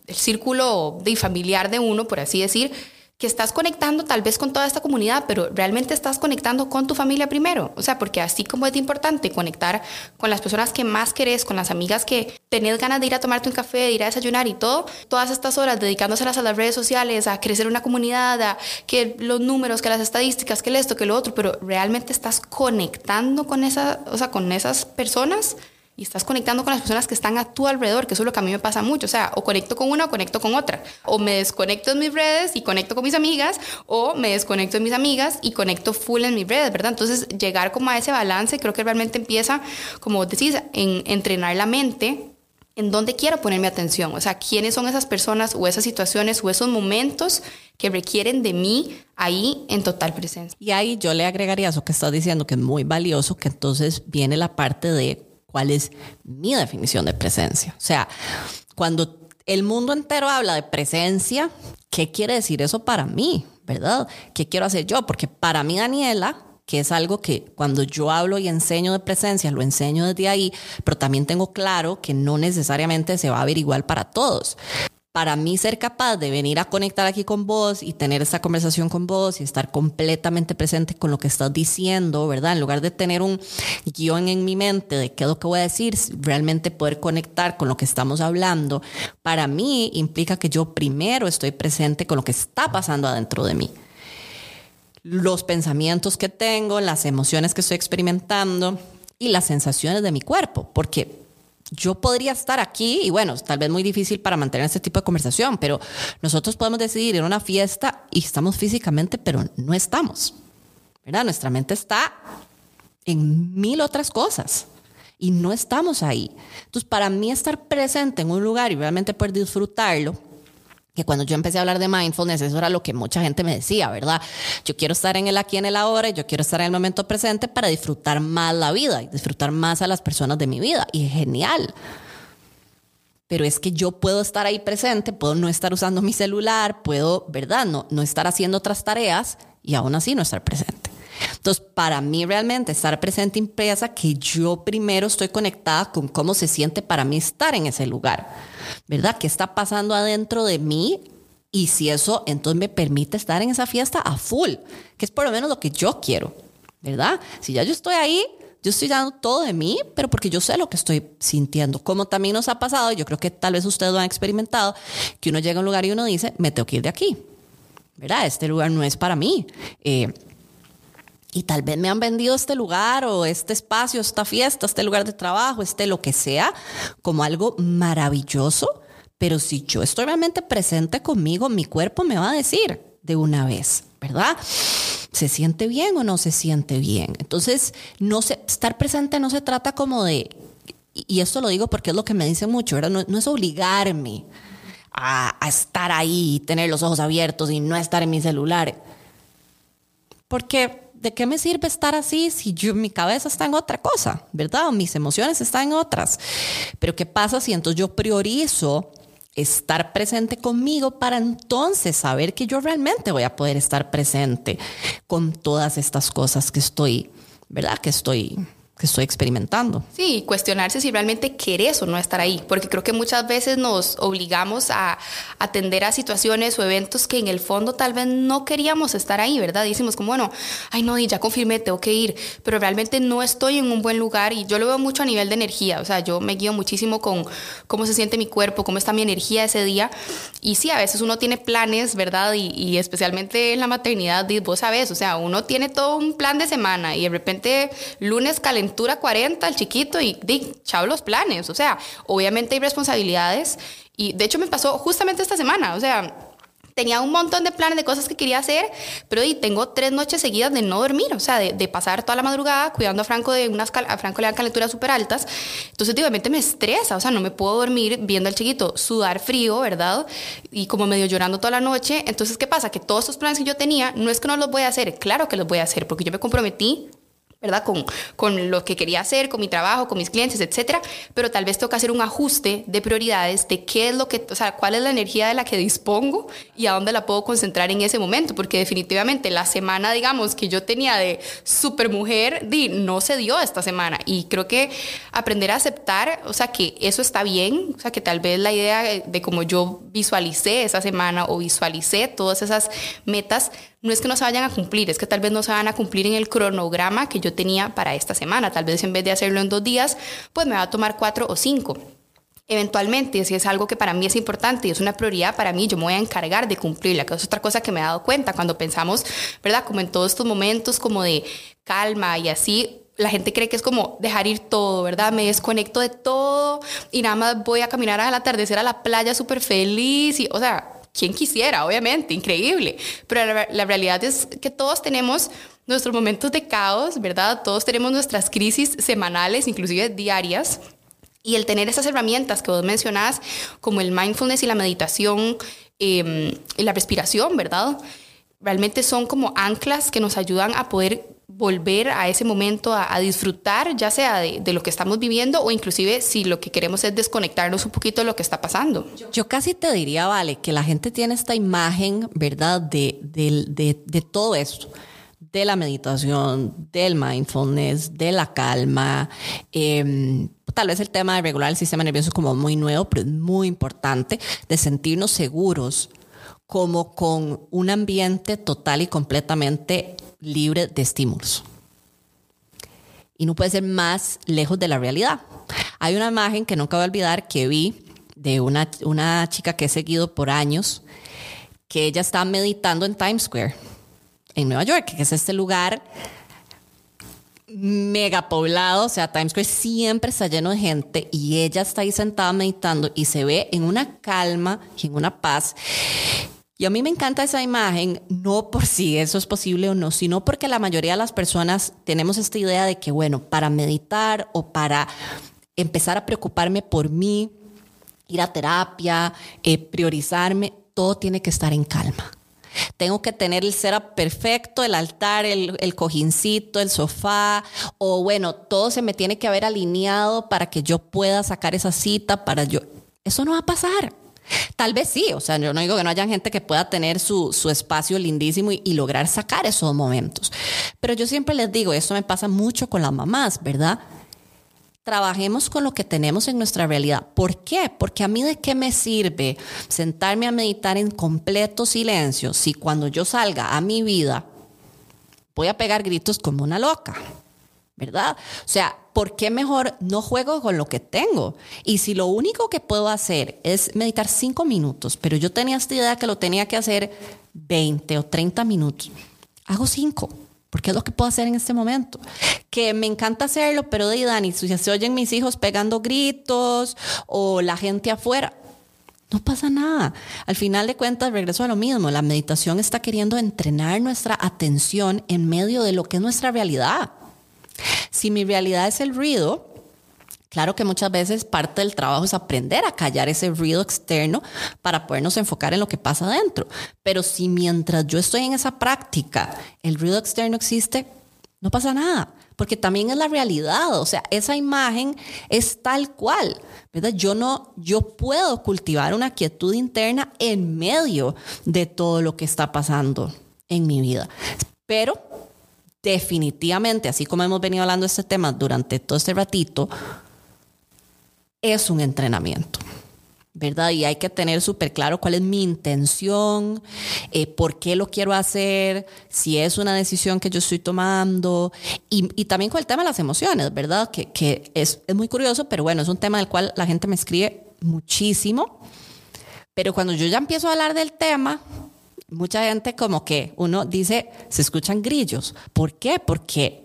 círculo de familiar de uno, por así decir, que estás conectando tal vez con toda esta comunidad, pero realmente estás conectando con tu familia primero. O sea, porque así como es importante conectar con las personas que más querés, con las amigas que tenés ganas de ir a tomarte un café, de ir a desayunar y todo, todas estas horas dedicándoselas a las redes sociales, a crecer una comunidad, a que los números, que las estadísticas, que esto, que lo otro, pero realmente estás conectando con, esa, o sea, con esas personas y estás conectando con las personas que están a tu alrededor, que eso es lo que a mí me pasa mucho. O sea, o conecto con una o conecto con otra. O me desconecto en mis redes y conecto con mis amigas, o me desconecto en mis amigas y conecto full en mis redes, ¿verdad? Entonces, llegar como a ese balance creo que realmente empieza, como decís, en entrenar la mente en dónde quiero poner mi atención, o sea, quiénes son esas personas o esas situaciones o esos momentos que requieren de mí ahí en total presencia. Y ahí yo le agregaría eso que estás diciendo, que es muy valioso, que entonces viene la parte de cuál es mi definición de presencia. O sea, cuando el mundo entero habla de presencia, ¿qué quiere decir eso para mí? ¿Verdad? ¿Qué quiero hacer yo? Porque para mí, Daniela, que es algo que cuando yo hablo y enseño de presencia, lo enseño desde ahí, pero también tengo claro que no necesariamente se va a ver igual para todos para mí ser capaz de venir a conectar aquí con vos y tener esta conversación con vos y estar completamente presente con lo que estás diciendo, ¿verdad? En lugar de tener un guion en mi mente de qué es lo que voy a decir, realmente poder conectar con lo que estamos hablando, para mí implica que yo primero estoy presente con lo que está pasando adentro de mí. Los pensamientos que tengo, las emociones que estoy experimentando y las sensaciones de mi cuerpo, porque yo podría estar aquí y bueno, tal vez muy difícil para mantener este tipo de conversación, pero nosotros podemos decidir ir a una fiesta y estamos físicamente, pero no estamos. ¿Verdad? Nuestra mente está en mil otras cosas y no estamos ahí. Entonces, para mí estar presente en un lugar y realmente poder disfrutarlo que cuando yo empecé a hablar de mindfulness, eso era lo que mucha gente me decía, ¿verdad? Yo quiero estar en el aquí, en el ahora, yo quiero estar en el momento presente para disfrutar más la vida y disfrutar más a las personas de mi vida. Y es genial. Pero es que yo puedo estar ahí presente, puedo no estar usando mi celular, puedo, ¿verdad? No, no estar haciendo otras tareas y aún así no estar presente. Entonces, para mí realmente estar presente impresa que yo primero estoy conectada con cómo se siente para mí estar en ese lugar, ¿verdad? ¿Qué está pasando adentro de mí? Y si eso entonces me permite estar en esa fiesta a full, que es por lo menos lo que yo quiero, ¿verdad? Si ya yo estoy ahí, yo estoy dando todo de mí, pero porque yo sé lo que estoy sintiendo. Como también nos ha pasado, yo creo que tal vez ustedes lo han experimentado, que uno llega a un lugar y uno dice, me tengo que ir de aquí, ¿verdad? Este lugar no es para mí. Eh, Y tal vez me han vendido este lugar o este espacio, esta fiesta, este lugar de trabajo, este lo que sea, como algo maravilloso. Pero si yo estoy realmente presente conmigo, mi cuerpo me va a decir de una vez, ¿verdad? ¿Se siente bien o no se siente bien? Entonces, no se, estar presente no se trata como de, y esto lo digo porque es lo que me dicen mucho, ¿verdad? No, es obligarme a, a estar ahí, tener los ojos abiertos y no estar en mi celular. Porque ¿de qué me sirve estar así si yo, mi cabeza está en otra cosa, verdad? O mis emociones están en otras. Pero ¿qué pasa si entonces yo priorizo estar presente conmigo para entonces saber que yo realmente voy a poder estar presente con todas estas cosas que estoy, ¿verdad? Que estoy que estoy experimentando. Sí, cuestionarse si realmente querés o no estar ahí, porque creo que muchas veces nos obligamos a atender a situaciones o eventos que en el fondo tal vez no queríamos estar ahí, ¿verdad? decimos como, bueno, ay no, ya confirmé, tengo que ir, pero realmente no estoy en un buen lugar y yo lo veo mucho a nivel de energía, o sea, yo me guío muchísimo con cómo se siente mi cuerpo, cómo está mi energía ese día, y sí, a veces uno tiene planes, ¿verdad? Y, y especialmente en la maternidad, vos sabes, o sea, uno tiene todo un plan de semana y de repente lunes calentado, 40, el chiquito, y di, chao los planes. O sea, obviamente hay responsabilidades. Y de hecho me pasó justamente esta semana. O sea, tenía un montón de planes de cosas que quería hacer, pero y tengo tres noches seguidas de no dormir, o sea, de, pasar toda la madrugada cuidando a Franco de unas a Franco le dan calenturas súper altas. Entonces, obviamente me estresa, o sea, no me puedo dormir viendo al chiquito sudar frío, ¿verdad? Y como medio llorando toda la noche. Entonces, ¿qué pasa? Que todos esos planes que yo tenía, no es que no los voy a hacer, claro que los voy a hacer, porque yo me comprometí ¿verdad? Con, con lo que quería hacer, con mi trabajo, con mis clientes, etcétera, pero tal vez que hacer un ajuste de prioridades de qué es lo que, o sea, cuál es la energía de la que dispongo y a dónde la puedo concentrar en ese momento, porque definitivamente la semana, digamos, que yo tenía de supermujer, di, no se dio esta semana. Y creo que aprender a aceptar, o sea, que eso está bien, o sea, que tal vez la idea de, de cómo yo visualicé esa semana o visualicé todas esas metas, no es que no se vayan a cumplir, es que tal vez no se van a cumplir en el cronograma que yo tenía para esta semana. Tal vez en vez de hacerlo en dos días, pues me va a tomar cuatro o cinco. Eventualmente, si es algo que para mí es importante y es una prioridad para mí, yo me voy a encargar de cumplirla, que es otra cosa que me he dado cuenta cuando pensamos, ¿verdad? Como en todos estos momentos como de calma y así, la gente cree que es como dejar ir todo, ¿verdad? Me desconecto de todo y nada más voy a caminar al atardecer a la playa súper feliz y, o sea, quien quisiera, obviamente, increíble. Pero la, realidad es que todos tenemos nuestros momentos de caos, ¿verdad? Todos tenemos nuestras crisis semanales, inclusive diarias. Y el tener esas herramientas que vos mencionás, como el mindfulness y la meditación em, y la respiración, ¿verdad? Realmente son como anclas que nos ayudan a poder volver a ese momento a, disfrutar, ya sea de, lo que estamos viviendo o inclusive si lo que queremos es desconectarnos un poquito de lo que está pasando. Yo casi te diría, vale, que la gente tiene esta imagen, ¿verdad?, de, de todo esto de la meditación, del mindfulness, de la calma. Em, tal vez el tema de regular el sistema nervioso es como muy nuevo, pero es muy importante de sentirnos seguros como con un ambiente total y completamente libre de estímulos. Y no puede ser más lejos de la realidad. Hay una imagen que nunca voy a olvidar que vi de una, una chica que he seguido por años, que ella está meditando en Times Square, en Nueva York, que es este lugar mega poblado, o sea, Times Square siempre está lleno de gente y ella está ahí sentada meditando y se ve en una calma y en una paz y a mí me encanta esa imagen, no por si eso es posible o no, sino porque la mayoría de las personas tenemos esta idea de que, bueno, para meditar o para empezar a preocuparme por mí, ir a terapia, eh, priorizarme, todo tiene que estar en calma. Tengo que tener el setup perfecto, el altar, el, el, cojincito, el sofá, o bueno, todo se me tiene que haber alineado para que yo pueda sacar esa cita, para yo... Eso no va a pasar. Tal vez sí, o sea, yo no digo que no haya gente que pueda tener su, espacio lindísimo y, lograr sacar esos momentos. Pero yo siempre les digo, esto me pasa mucho con las mamás, ¿verdad? Trabajemos con lo que tenemos en nuestra realidad. ¿Por qué? Porque a mí de qué me sirve sentarme a meditar en completo silencio si cuando yo salga a mi vida voy a pegar gritos como una loca. ¿Verdad? O sea, ¿por qué mejor no juego con lo que tengo? Y si lo único que puedo hacer es meditar cinco minutos, pero yo tenía esta idea que lo tenía que hacer 20 o 30 minutos, hago cinco porque es lo que puedo hacer en este momento. Que me encanta hacerlo, pero de Dani, si se oyen mis hijos pegando gritos o la gente afuera, no pasa nada. Al final de cuentas, regreso a lo mismo. La meditación está queriendo entrenar nuestra atención en medio de lo que es nuestra realidad. Si mi realidad es el ruido, Claro que muchas veces parte del trabajo es aprender a callar ese ruido externo para podernos enfocar en lo que pasa adentro. Pero si mientras yo estoy en esa práctica el ruido externo existe, no pasa nada, porque también es la realidad, o sea, esa imagen es tal cual, ¿verdad? Yo no, yo puedo cultivar una quietud interna en medio de todo lo que está pasando en mi vida. Pero definitivamente, así como hemos venido hablando de este tema durante todo este ratito, es un entrenamiento. ¿verdad? Y hay que tener súper claro cuál es mi intención, eh, por qué lo quiero hacer, si es una decisión que yo estoy tomando y, también con el tema de las emociones, ¿verdad? Que, es, muy curioso, pero bueno, es un tema del cual la gente me escribe muchísimo, pero cuando yo ya empiezo a hablar del tema, mucha gente como que uno dice, se escuchan grillos. ¿Por qué? Porque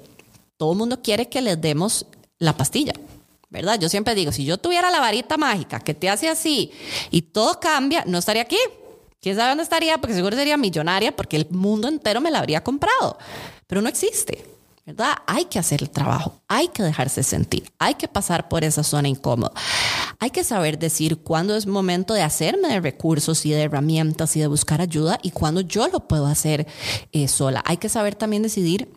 todo el mundo quiere que les demos la pastilla. ¿verdad? Yo siempre digo, si yo tuviera la varita mágica que te hace así y todo cambia, no estaría aquí. ¿Quién sabe dónde estaría? Porque seguro sería millonaria porque el mundo entero me la habría comprado. Pero no existe, ¿verdad? Hay que hacer el trabajo, hay que dejarse sentir, hay que pasar por esa zona incómoda. Hay que saber decir cuándo es momento de hacerme de recursos y de herramientas y de buscar ayuda y cuándo yo lo puedo hacer eh, sola. Hay que saber también decidir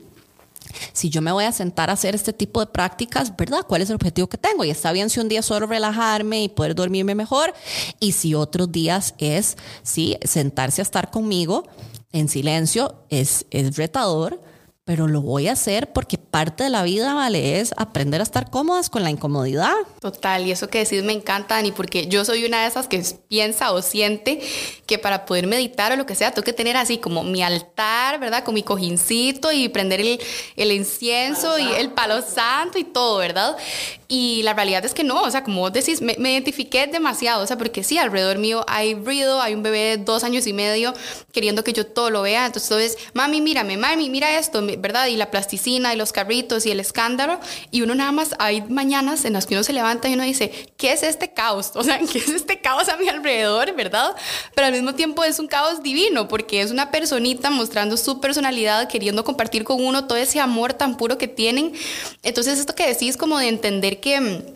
si yo me voy a sentar a hacer este tipo de prácticas, ¿verdad? ¿Cuál es el objetivo que tengo? Y está bien si un día solo relajarme y poder dormirme mejor, y si otros días es, sí, sentarse a estar conmigo en silencio, es, es retador, pero lo voy a hacer porque parte de la vida, ¿vale? Es aprender a estar cómodas con la incomodidad. Total, y eso que decís me encanta, Dani, porque yo soy una de esas que piensa o siente que para poder meditar o lo que sea, tengo que tener así como mi altar, ¿verdad? Con mi cojincito y prender el, el incienso y el palo santo y todo, ¿verdad? Y la realidad es que no, o sea, como vos decís, me, me, identifiqué demasiado, o sea, porque sí, alrededor mío hay ruido, hay un bebé de dos años y medio queriendo que yo todo lo vea, entonces mami, mírame, mami, mira esto, ¿verdad? Y la plasticina y los carritos y el escándalo, y uno nada más, hay mañanas en las que uno se levanta y uno dice, ¿qué es este caos? O sea, ¿qué es este caos a mi alrededor, verdad? Pero al mismo tiempo es un caos divino, porque es una personita mostrando su personalidad, queriendo compartir con uno todo ese amor tan puro que tienen. Entonces, esto que decís como de entender que mm,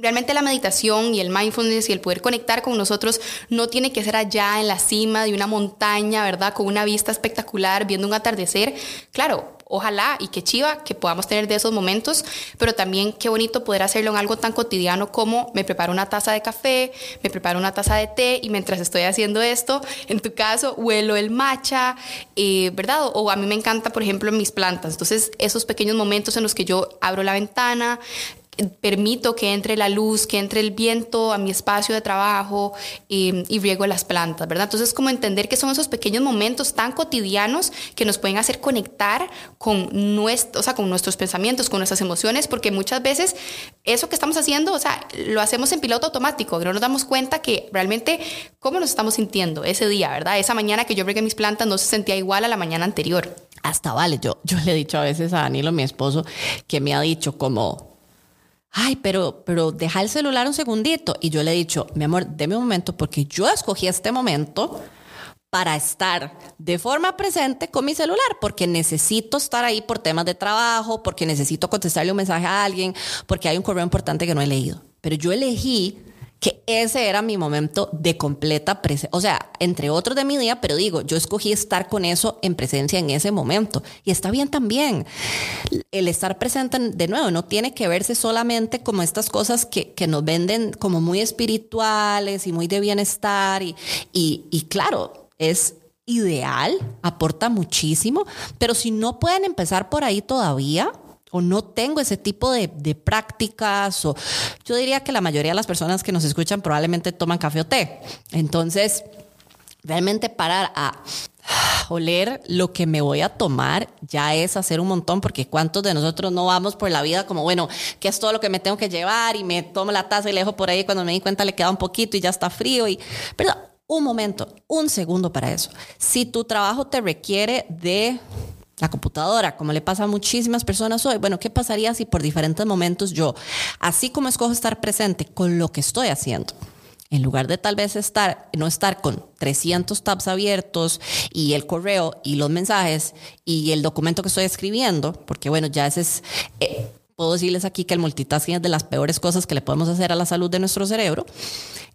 Realmente la meditación y el mindfulness y el poder conectar con nosotros no tiene que ser allá en la cima de una montaña, ¿verdad? Con una vista espectacular, viendo un atardecer. Claro, ojalá y qué chiva que podamos tener de esos momentos, pero también qué bonito poder hacerlo en algo tan cotidiano como me preparo una taza de café, me preparo una taza de té y mientras estoy haciendo esto, en tu caso, huelo el matcha, eh, ¿verdad? O a mí me encanta, por ejemplo, mis plantas. Entonces, esos pequeños momentos en los que yo abro la ventana, permito que entre la luz, que entre el viento a mi espacio de trabajo y, y riego las plantas, ¿verdad? Entonces, como entender que son esos pequeños momentos tan cotidianos que nos pueden hacer conectar con, nuestro, o sea, con nuestros pensamientos, con nuestras emociones, porque muchas veces eso que estamos haciendo, o sea, lo hacemos en piloto automático, no nos damos cuenta que realmente cómo nos estamos sintiendo ese día, ¿verdad? Esa mañana que yo regué mis plantas no se sentía igual a la mañana anterior. Hasta vale, yo, yo le he dicho a veces a Danilo, mi esposo, que me ha dicho como ay, pero, pero deja el celular un segundito. Y yo le he dicho, mi amor, deme un momento porque yo escogí este momento para estar de forma presente con mi celular, porque necesito estar ahí por temas de trabajo, porque necesito contestarle un mensaje a alguien, porque hay un correo importante que no he leído. Pero yo elegí que ese era mi momento de completa presencia, o sea, entre otros de mi día, pero digo, yo escogí estar con eso en presencia en ese momento y está bien también. El estar presente, de nuevo, no tiene que verse solamente como estas cosas que, que nos venden como muy espirituales y muy de bienestar y, y, y claro, es ideal, aporta muchísimo, pero si no pueden empezar por ahí todavía, o no tengo ese tipo de, prácticas, o yo diría que la mayoría de las personas que nos escuchan probablemente toman café o té. Entonces, realmente parar a oler lo que me voy a tomar ya es hacer un montón, porque cuántos de nosotros no vamos por la vida como, bueno, ¿qué es todo lo que me tengo que llevar? Y me tomo la taza y le dejo por ahí, cuando me di cuenta le queda un poquito y ya está frío. Y, pero un momento, un segundo para eso. Si tu trabajo te requiere de la computadora, como le pasa a muchísimas personas hoy. Bueno, ¿qué pasaría si por diferentes momentos yo, así como escojo estar presente con lo que estoy haciendo, en lugar de tal vez estar, no estar con 300 tabs abiertos y el correo y los mensajes y el documento que estoy escribiendo, porque bueno, ya ese es, eh, puedo decirles aquí que el multitasking es de las peores cosas que le podemos hacer a la salud de nuestro cerebro.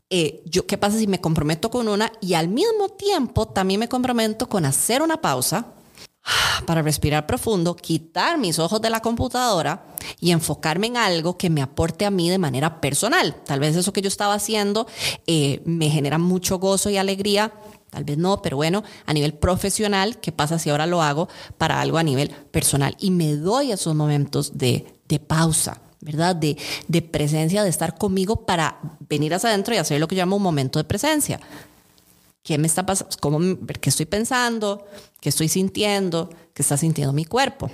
Eh, yo, ¿Qué pasa si me comprometo con una y al mismo tiempo también me comprometo con hacer una pausa? Para respirar profundo, quitar mis ojos de la computadora y enfocarme en algo que me aporte a mí de manera personal. Tal vez eso que yo estaba haciendo eh, me genera mucho gozo y alegría, tal vez no, pero bueno, a nivel profesional, ¿qué pasa si ahora lo hago para algo a nivel personal? Y me doy esos momentos de, pausa. ¿verdad? De, de presencia, de estar conmigo para venir hacia adentro y hacer lo que llamo un momento de presencia. ¿Qué me está pasando? ¿Cómo, ¿Qué estoy pensando? ¿Qué estoy sintiendo? ¿Qué está sintiendo mi cuerpo?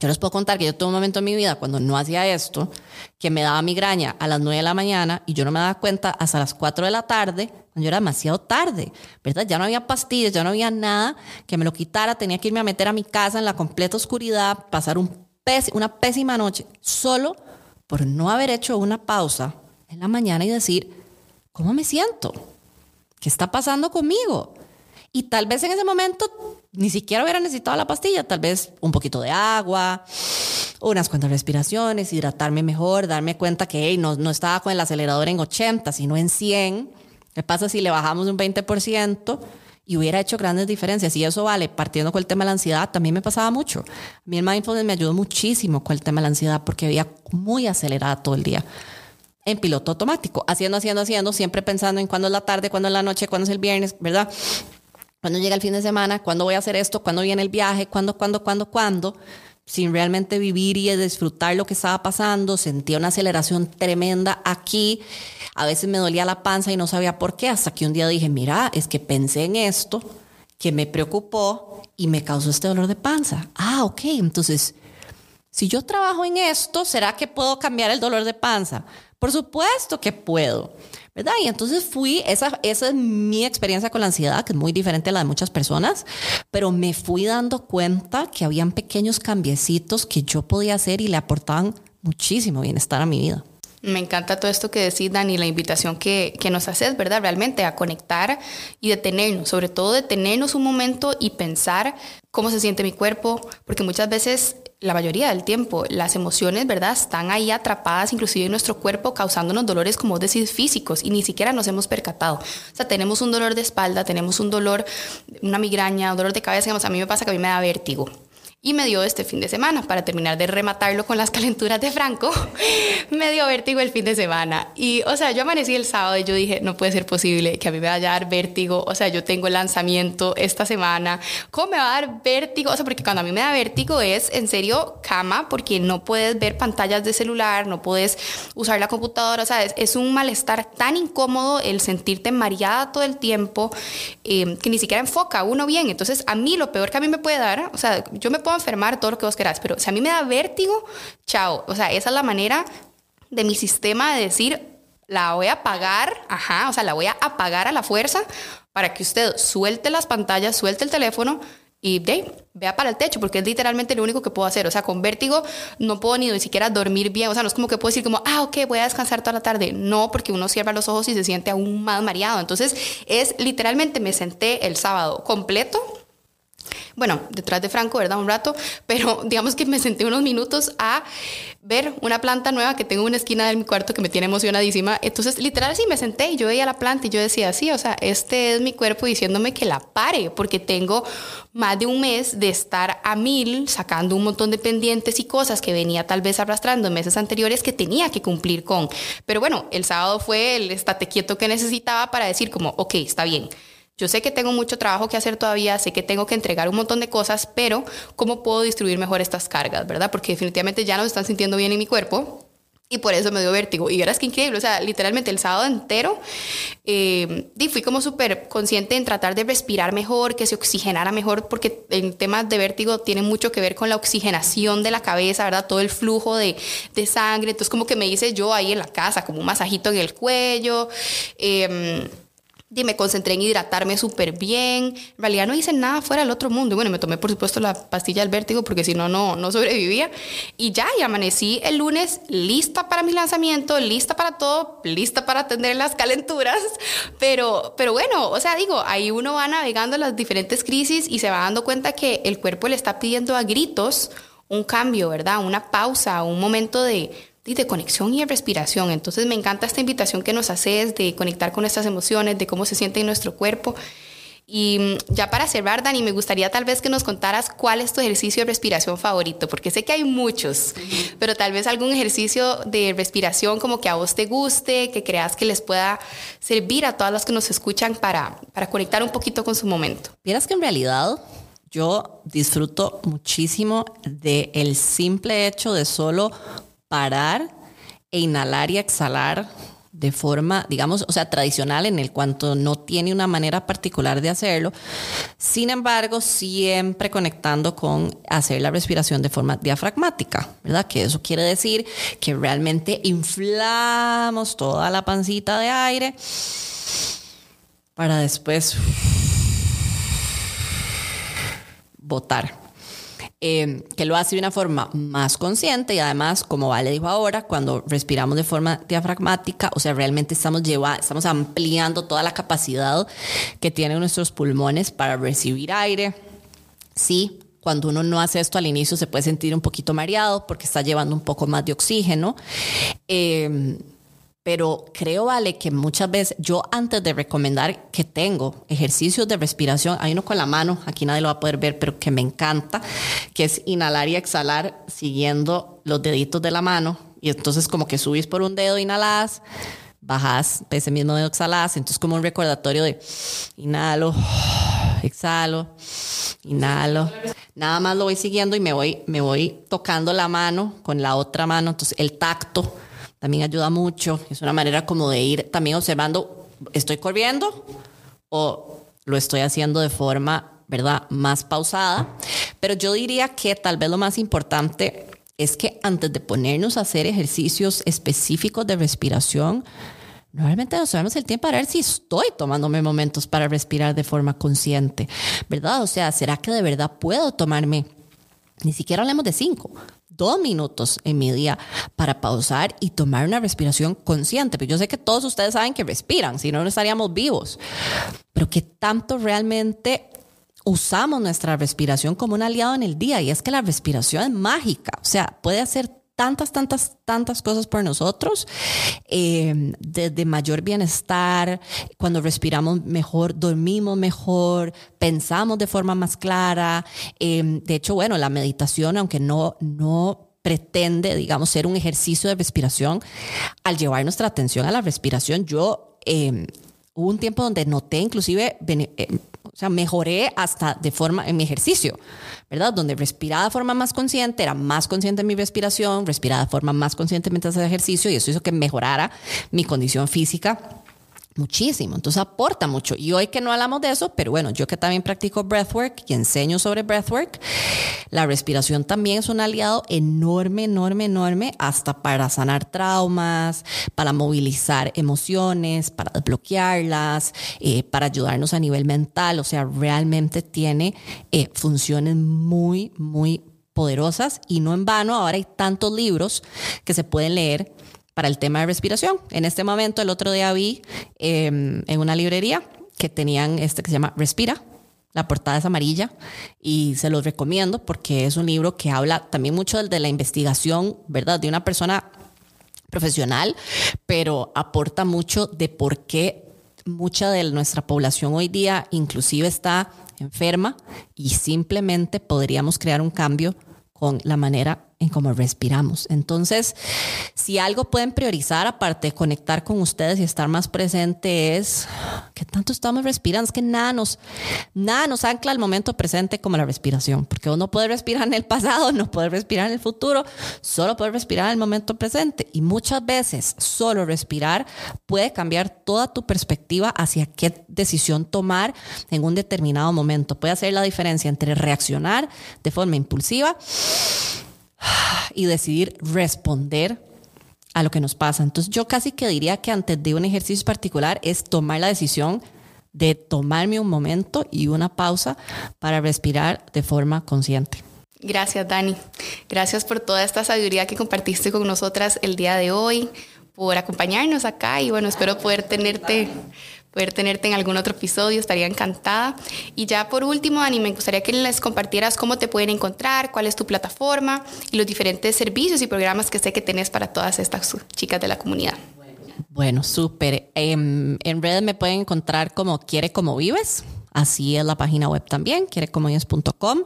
Yo les puedo contar que yo tuve un momento en mi vida cuando no hacía esto, que me daba migraña a las 9 de la mañana y yo no me daba cuenta hasta las 4 de la tarde, cuando era demasiado tarde, ¿verdad? Ya no había pastillas, ya no había nada que me lo quitara, tenía que irme a meter a mi casa en la completa oscuridad, pasar un una pésima noche, solo por no haber hecho una pausa en la mañana y decir, ¿cómo me siento? ¿Qué está pasando conmigo? Y tal vez en ese momento ni siquiera hubiera necesitado la pastilla, tal vez un poquito de agua, unas cuantas respiraciones, hidratarme mejor, darme cuenta que no, no estaba con el acelerador en 80, sino en 100. ¿Qué pasa si le bajamos un 20%? y hubiera hecho grandes diferencias. Y eso vale, partiendo con el tema de la ansiedad, también me pasaba mucho. A mí el mindfulness me ayudó muchísimo con el tema de la ansiedad porque veía muy acelerada todo el día en piloto automático, haciendo, haciendo, haciendo, siempre pensando en cuándo es la tarde, cuándo es la noche, cuándo es el viernes, ¿verdad? Cuándo llega el fin de semana, cuándo voy a hacer esto, cuándo viene el viaje, cuándo, cuándo, cuándo, cuándo, sin realmente vivir y disfrutar lo que estaba pasando. Sentía una aceleración tremenda aquí. A veces me dolía la panza y no sabía por qué, hasta que un día dije, mira, es que pensé en esto, que me preocupó y me causó este dolor de panza. Ah, ok, entonces, si yo trabajo en esto, ¿será que puedo cambiar el dolor de panza? Por supuesto que puedo, ¿verdad? Y entonces fui, esa, esa es mi experiencia con la ansiedad, que es muy diferente a la de muchas personas, pero me fui dando cuenta que habían pequeños cambiecitos que yo podía hacer y le aportaban muchísimo bienestar a mi vida. Me encanta todo esto que decís, Dani, la invitación que, que, nos haces, ¿verdad? Realmente a conectar y detenernos, sobre todo detenernos un momento y pensar cómo se siente mi cuerpo, porque muchas veces la mayoría del tiempo las emociones, ¿verdad? Están ahí atrapadas inclusive en nuestro cuerpo causándonos dolores, como decís, físicos y ni siquiera nos hemos percatado. O sea, tenemos un dolor de espalda, tenemos un dolor, una migraña, un dolor de cabeza, digamos, a mí me pasa que a mí me da vértigo y me dio este fin de semana. Para terminar de rematarlo con las calenturas de Franco, me dio vértigo el fin de semana. Y, o sea, yo amanecí el sábado y yo dije, no puede ser posible que a mí me vaya a dar vértigo. O sea, yo tengo el lanzamiento esta semana. ¿Cómo me va a dar vértigo? O sea, porque cuando a mí me da vértigo es en serio cama, porque no puedes ver pantallas de celular, no puedes usar la computadora. O sea, es, un malestar tan incómodo el sentirte mareada todo el tiempo eh, que ni siquiera enfoca uno bien. Entonces, a mí lo peor que a mí me puede dar, o sea, yo me puedo enfermar, todo lo que vos querás, pero si a mí me da vértigo, chao. O sea, esa es la manera de mi sistema de decir, la voy a apagar, ajá, o sea, la voy a apagar a la fuerza para que usted suelte las pantallas, suelte el teléfono y vea para el techo, porque es literalmente lo único que puedo hacer. O sea, con vértigo no puedo ni siquiera dormir bien. O sea, no es como que puedo decir como, ah, ok, voy a descansar toda la tarde. No, porque uno cierra los ojos y se siente aún más mareado. Entonces, es literalmente me senté el sábado completo bueno, detrás de Franco, ¿verdad? Un rato, pero digamos que me senté unos minutos a ver una planta nueva que tengo en una esquina de mi cuarto que me tiene emocionadísima. Entonces, literal, sí me senté y yo veía la planta y yo decía, sí, o sea, este es mi cuerpo diciéndome que la pare, porque tengo más de un mes de estar a mil, sacando un montón de pendientes y cosas que venía tal vez arrastrando en meses anteriores que tenía que cumplir con. Pero bueno, el sábado fue el estate quieto que necesitaba para decir como, ok, está bien yo sé que tengo mucho trabajo que hacer todavía, sé que tengo que entregar un montón de cosas, pero ¿cómo puedo distribuir mejor estas cargas, verdad? Porque definitivamente ya no se están sintiendo bien en mi cuerpo y por eso me dio vértigo. Y verás que increíble, o sea, literalmente el sábado entero eh, fui como súper consciente en tratar de respirar mejor, que se oxigenara mejor, porque en temas de vértigo tiene mucho que ver con la oxigenación de la cabeza, ¿verdad? Todo el flujo de, de sangre. Entonces, como que me hice yo ahí en la casa, como un masajito en el cuello. Eh, y me concentré en hidratarme súper bien. En realidad no hice nada fuera del otro mundo. Bueno, me tomé por supuesto la pastilla del vértigo porque si no, no sobrevivía. Y ya, y amanecí el lunes lista para mi lanzamiento, lista para todo, lista para atender las calenturas. Pero, pero bueno, o sea, digo, ahí uno va navegando las diferentes crisis y se va dando cuenta que el cuerpo le está pidiendo a gritos un cambio, ¿verdad? Una pausa, un momento de de conexión y de respiración. Entonces me encanta esta invitación que nos haces de conectar con nuestras emociones, de cómo se siente en nuestro cuerpo. Y mm, ya para cerrar, Dani, me gustaría tal vez que nos contaras cuál es tu ejercicio de respiración favorito, porque sé que hay muchos, pero tal vez algún ejercicio de respiración como que a vos te guste, que creas que les pueda servir a todas las que nos escuchan para, para conectar un poquito con su momento. Vieras que en realidad yo disfruto muchísimo del el simple hecho de solo parar e inhalar y exhalar de forma, digamos, o sea, tradicional en el cuanto no tiene una manera particular de hacerlo. Sin embargo, siempre conectando con hacer la respiración de forma diafragmática, ¿verdad? Que eso quiere decir que realmente inflamos toda la pancita de aire para después botar. Em, que lo hace de una forma más consciente y además, como Vale dijo ahora, cuando respiramos de forma diafragmática, o sea, realmente estamos, llevando, estamos ampliando toda la capacidad que tienen nuestros pulmones para recibir aire. Sí, cuando uno no hace esto al inicio se puede sentir un poquito mareado porque está llevando un poco más de oxígeno. Eh, pero creo, vale, que muchas veces yo antes de recomendar que tengo ejercicios de respiración, hay uno con la mano, aquí nadie lo va a poder ver, pero que me encanta, que es inhalar y exhalar siguiendo los deditos de la mano. Y entonces como que subís por un dedo, inhalas, bajas ese mismo dedo, exhalas. Entonces como un recordatorio de inhalo, exhalo, inhalo. Nada más lo voy siguiendo y me voy, me voy tocando la mano con la otra mano. Entonces el tacto también ayuda mucho. Es una manera como de ir también observando, ¿estoy corriendo o lo estoy haciendo de forma, ¿verdad?, más pausada. Pero yo diría que tal vez lo más importante es que antes de ponernos a hacer ejercicios específicos de respiración, Normalmente nos tomamos el tiempo para ver si estoy tomándome momentos para respirar de forma consciente, ¿verdad? O sea, ¿será que de verdad puedo tomarme? Ni siquiera hablemos de cinco, dos minutos en mi día para pausar y tomar una respiración consciente. Pero yo sé que todos ustedes saben que respiran, si no, no estaríamos vivos. Pero que tanto realmente usamos nuestra respiración como un aliado en el día. Y es que la respiración es mágica. O sea, puede hacer tantas, tantas, tantas cosas por nosotros, eh, desde mayor bienestar, cuando respiramos mejor, dormimos mejor, pensamos de forma más clara. Eh, de hecho, bueno, la meditación, aunque no, no pretende, digamos, ser un ejercicio de respiración, al llevar nuestra atención a la respiración, yo eh, hubo un tiempo donde noté inclusive, o sea, mejoré hasta de forma en mi ejercicio. ¿verdad? Donde respiraba de forma más consciente, era más consciente de mi respiración, respiraba de forma más consciente mientras hacía ejercicio y eso hizo que mejorara mi condición física muchísimo. Entonces aporta mucho. Y hoy que no hablamos de eso, pero bueno, yo que también practico breathwork y enseño sobre breathwork, la respiración también es un aliado enorme, enorme, enorme, hasta para sanar traumas, para movilizar emociones, para desbloquearlas, eh, para ayudarnos a nivel mental. O sea, realmente tiene eh, funciones muy, muy poderosas y no en vano ahora hay tantos libros que se pueden leer para el tema de respiración. En este momento, el otro día vi em, en una librería que tenían este que se llama Respira. La portada es amarilla y se los recomiendo porque es un libro que habla también mucho de la investigación, ¿verdad? De una persona profesional, pero aporta mucho de por qué mucha de nuestra población hoy día inclusive está enferma y simplemente podríamos crear un cambio con la manera en cómo respiramos. Entonces, si algo pueden priorizar, aparte de conectar con ustedes y estar más presente, es que tanto estamos respirando. Es que nada nos, nada nos ancla al momento presente como la respiración, porque uno puede respirar en el pasado, no puede respirar en el futuro, solo puede respirar en el momento presente. Y muchas veces solo respirar puede cambiar toda tu perspectiva hacia qué decisión tomar en un determinado momento. Puede hacer la diferencia entre reaccionar de forma impulsiva y decidir responder a lo que nos pasa. Entonces yo casi que diría que antes de un ejercicio particular es tomar la decisión de tomarme un momento y una pausa para respirar de forma consciente. Gracias, Dani. Gracias por toda esta sabiduría que compartiste con nosotras el día de hoy, por acompañarnos acá y bueno, espero poder tenerte poder tenerte en algún otro episodio, estaría encantada. Y ya por último, Dani, me gustaría que les compartieras cómo te pueden encontrar, cuál es tu plataforma y los diferentes servicios y programas que sé que tenés para todas estas chicas de la comunidad. Bueno, súper. En, en redes me pueden encontrar como Quiere Como Vives. Así es la página web también, quierecomovives.com.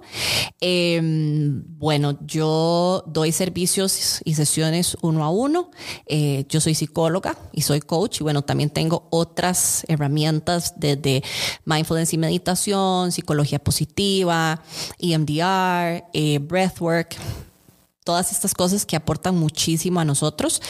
Em, bueno, yo doy servicios y sesiones uno a uno. Eh, yo soy psicóloga y soy coach y bueno, también tengo otras herramientas desde mindfulness y meditación, psicología positiva, EMDR, eh, breathwork todas estas cosas que aportan muchísimo a nosotros.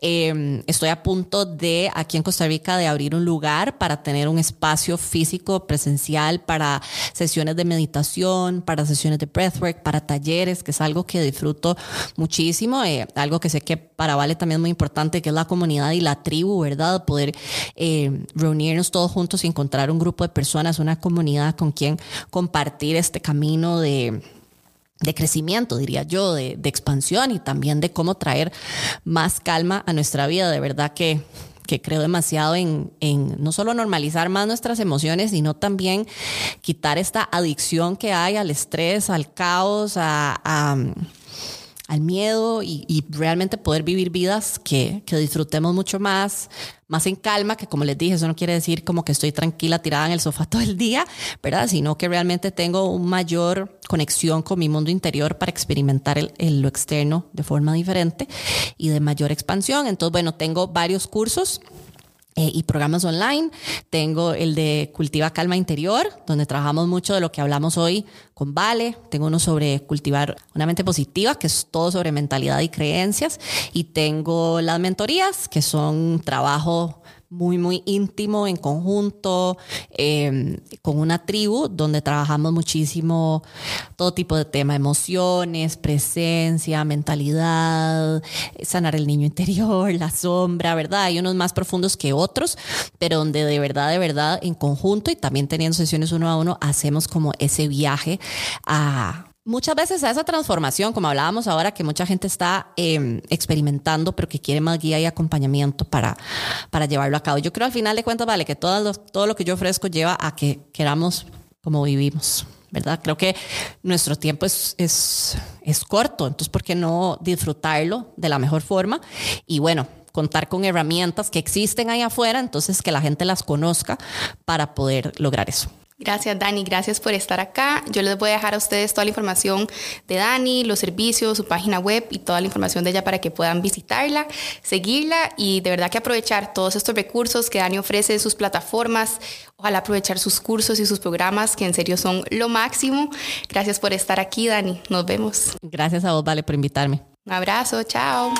Em, estoy a punto de, aquí en Costa Rica, de abrir un lugar para tener un espacio físico presencial para sesiones de meditación, para sesiones de breathwork, para talleres, que es algo que disfruto muchísimo, eh, algo que sé que para Vale también es muy importante, que es la comunidad y la tribu, ¿verdad? Poder eh, reunirnos todos juntos y encontrar un grupo de personas, una comunidad con quien compartir este camino de de crecimiento, diría yo, de, expansión y también de cómo traer más calma a nuestra vida. De verdad que, creo demasiado en, no solo normalizar más nuestras emociones, sino también quitar esta adicción que hay al estrés, al caos, a al miedo y, realmente poder vivir vidas que, que, disfrutemos mucho más, más en calma, que como les dije, eso no quiere decir como que estoy tranquila tirada en el sofá todo el día, ¿verdad? Sino que realmente tengo una mayor conexión con mi mundo interior para experimentar el, lo externo de forma diferente y de mayor expansión. Entonces, bueno, tengo varios cursos eh, y programas online. Tengo el de Cultiva Calma Interior, donde trabajamos mucho de lo que hablamos hoy con Vale. Tengo uno sobre cultivar una mente positiva, que es todo sobre mentalidad y creencias. Y tengo las mentorías, que son trabajo muy, muy íntimo, en conjunto, em, con una tribu donde trabajamos muchísimo todo tipo de temas, emociones, presencia, mentalidad, sanar el niño interior, la sombra, ¿verdad? Hay unos más profundos que otros, pero donde de verdad, de verdad, en conjunto y también teniendo sesiones uno a uno, hacemos como ese viaje a Muchas veces a esa transformación, como hablábamos ahora, que mucha gente está em, experimentando, pero que quiere más guía y acompañamiento para, para llevarlo a cabo. Yo creo al final de cuentas, vale, que todo lo, todo lo que yo ofrezco lleva a que queramos como vivimos, ¿verdad? Creo que nuestro tiempo es, es, es corto, entonces, ¿por qué no disfrutarlo de la mejor forma? Y bueno, contar con herramientas que existen ahí afuera, entonces que la gente las conozca para poder lograr eso. Gracias Dani, gracias por estar acá. Yo les voy a dejar a ustedes toda la información de Dani, los servicios, su página web y toda la información de ella para que puedan visitarla, seguirla y de verdad que aprovechar todos estos recursos que Dani ofrece en sus plataformas. Ojalá aprovechar sus cursos y sus programas que en serio son lo máximo. Gracias por estar aquí Dani, nos vemos. Gracias a vos, Vale, por invitarme. Un abrazo, chao.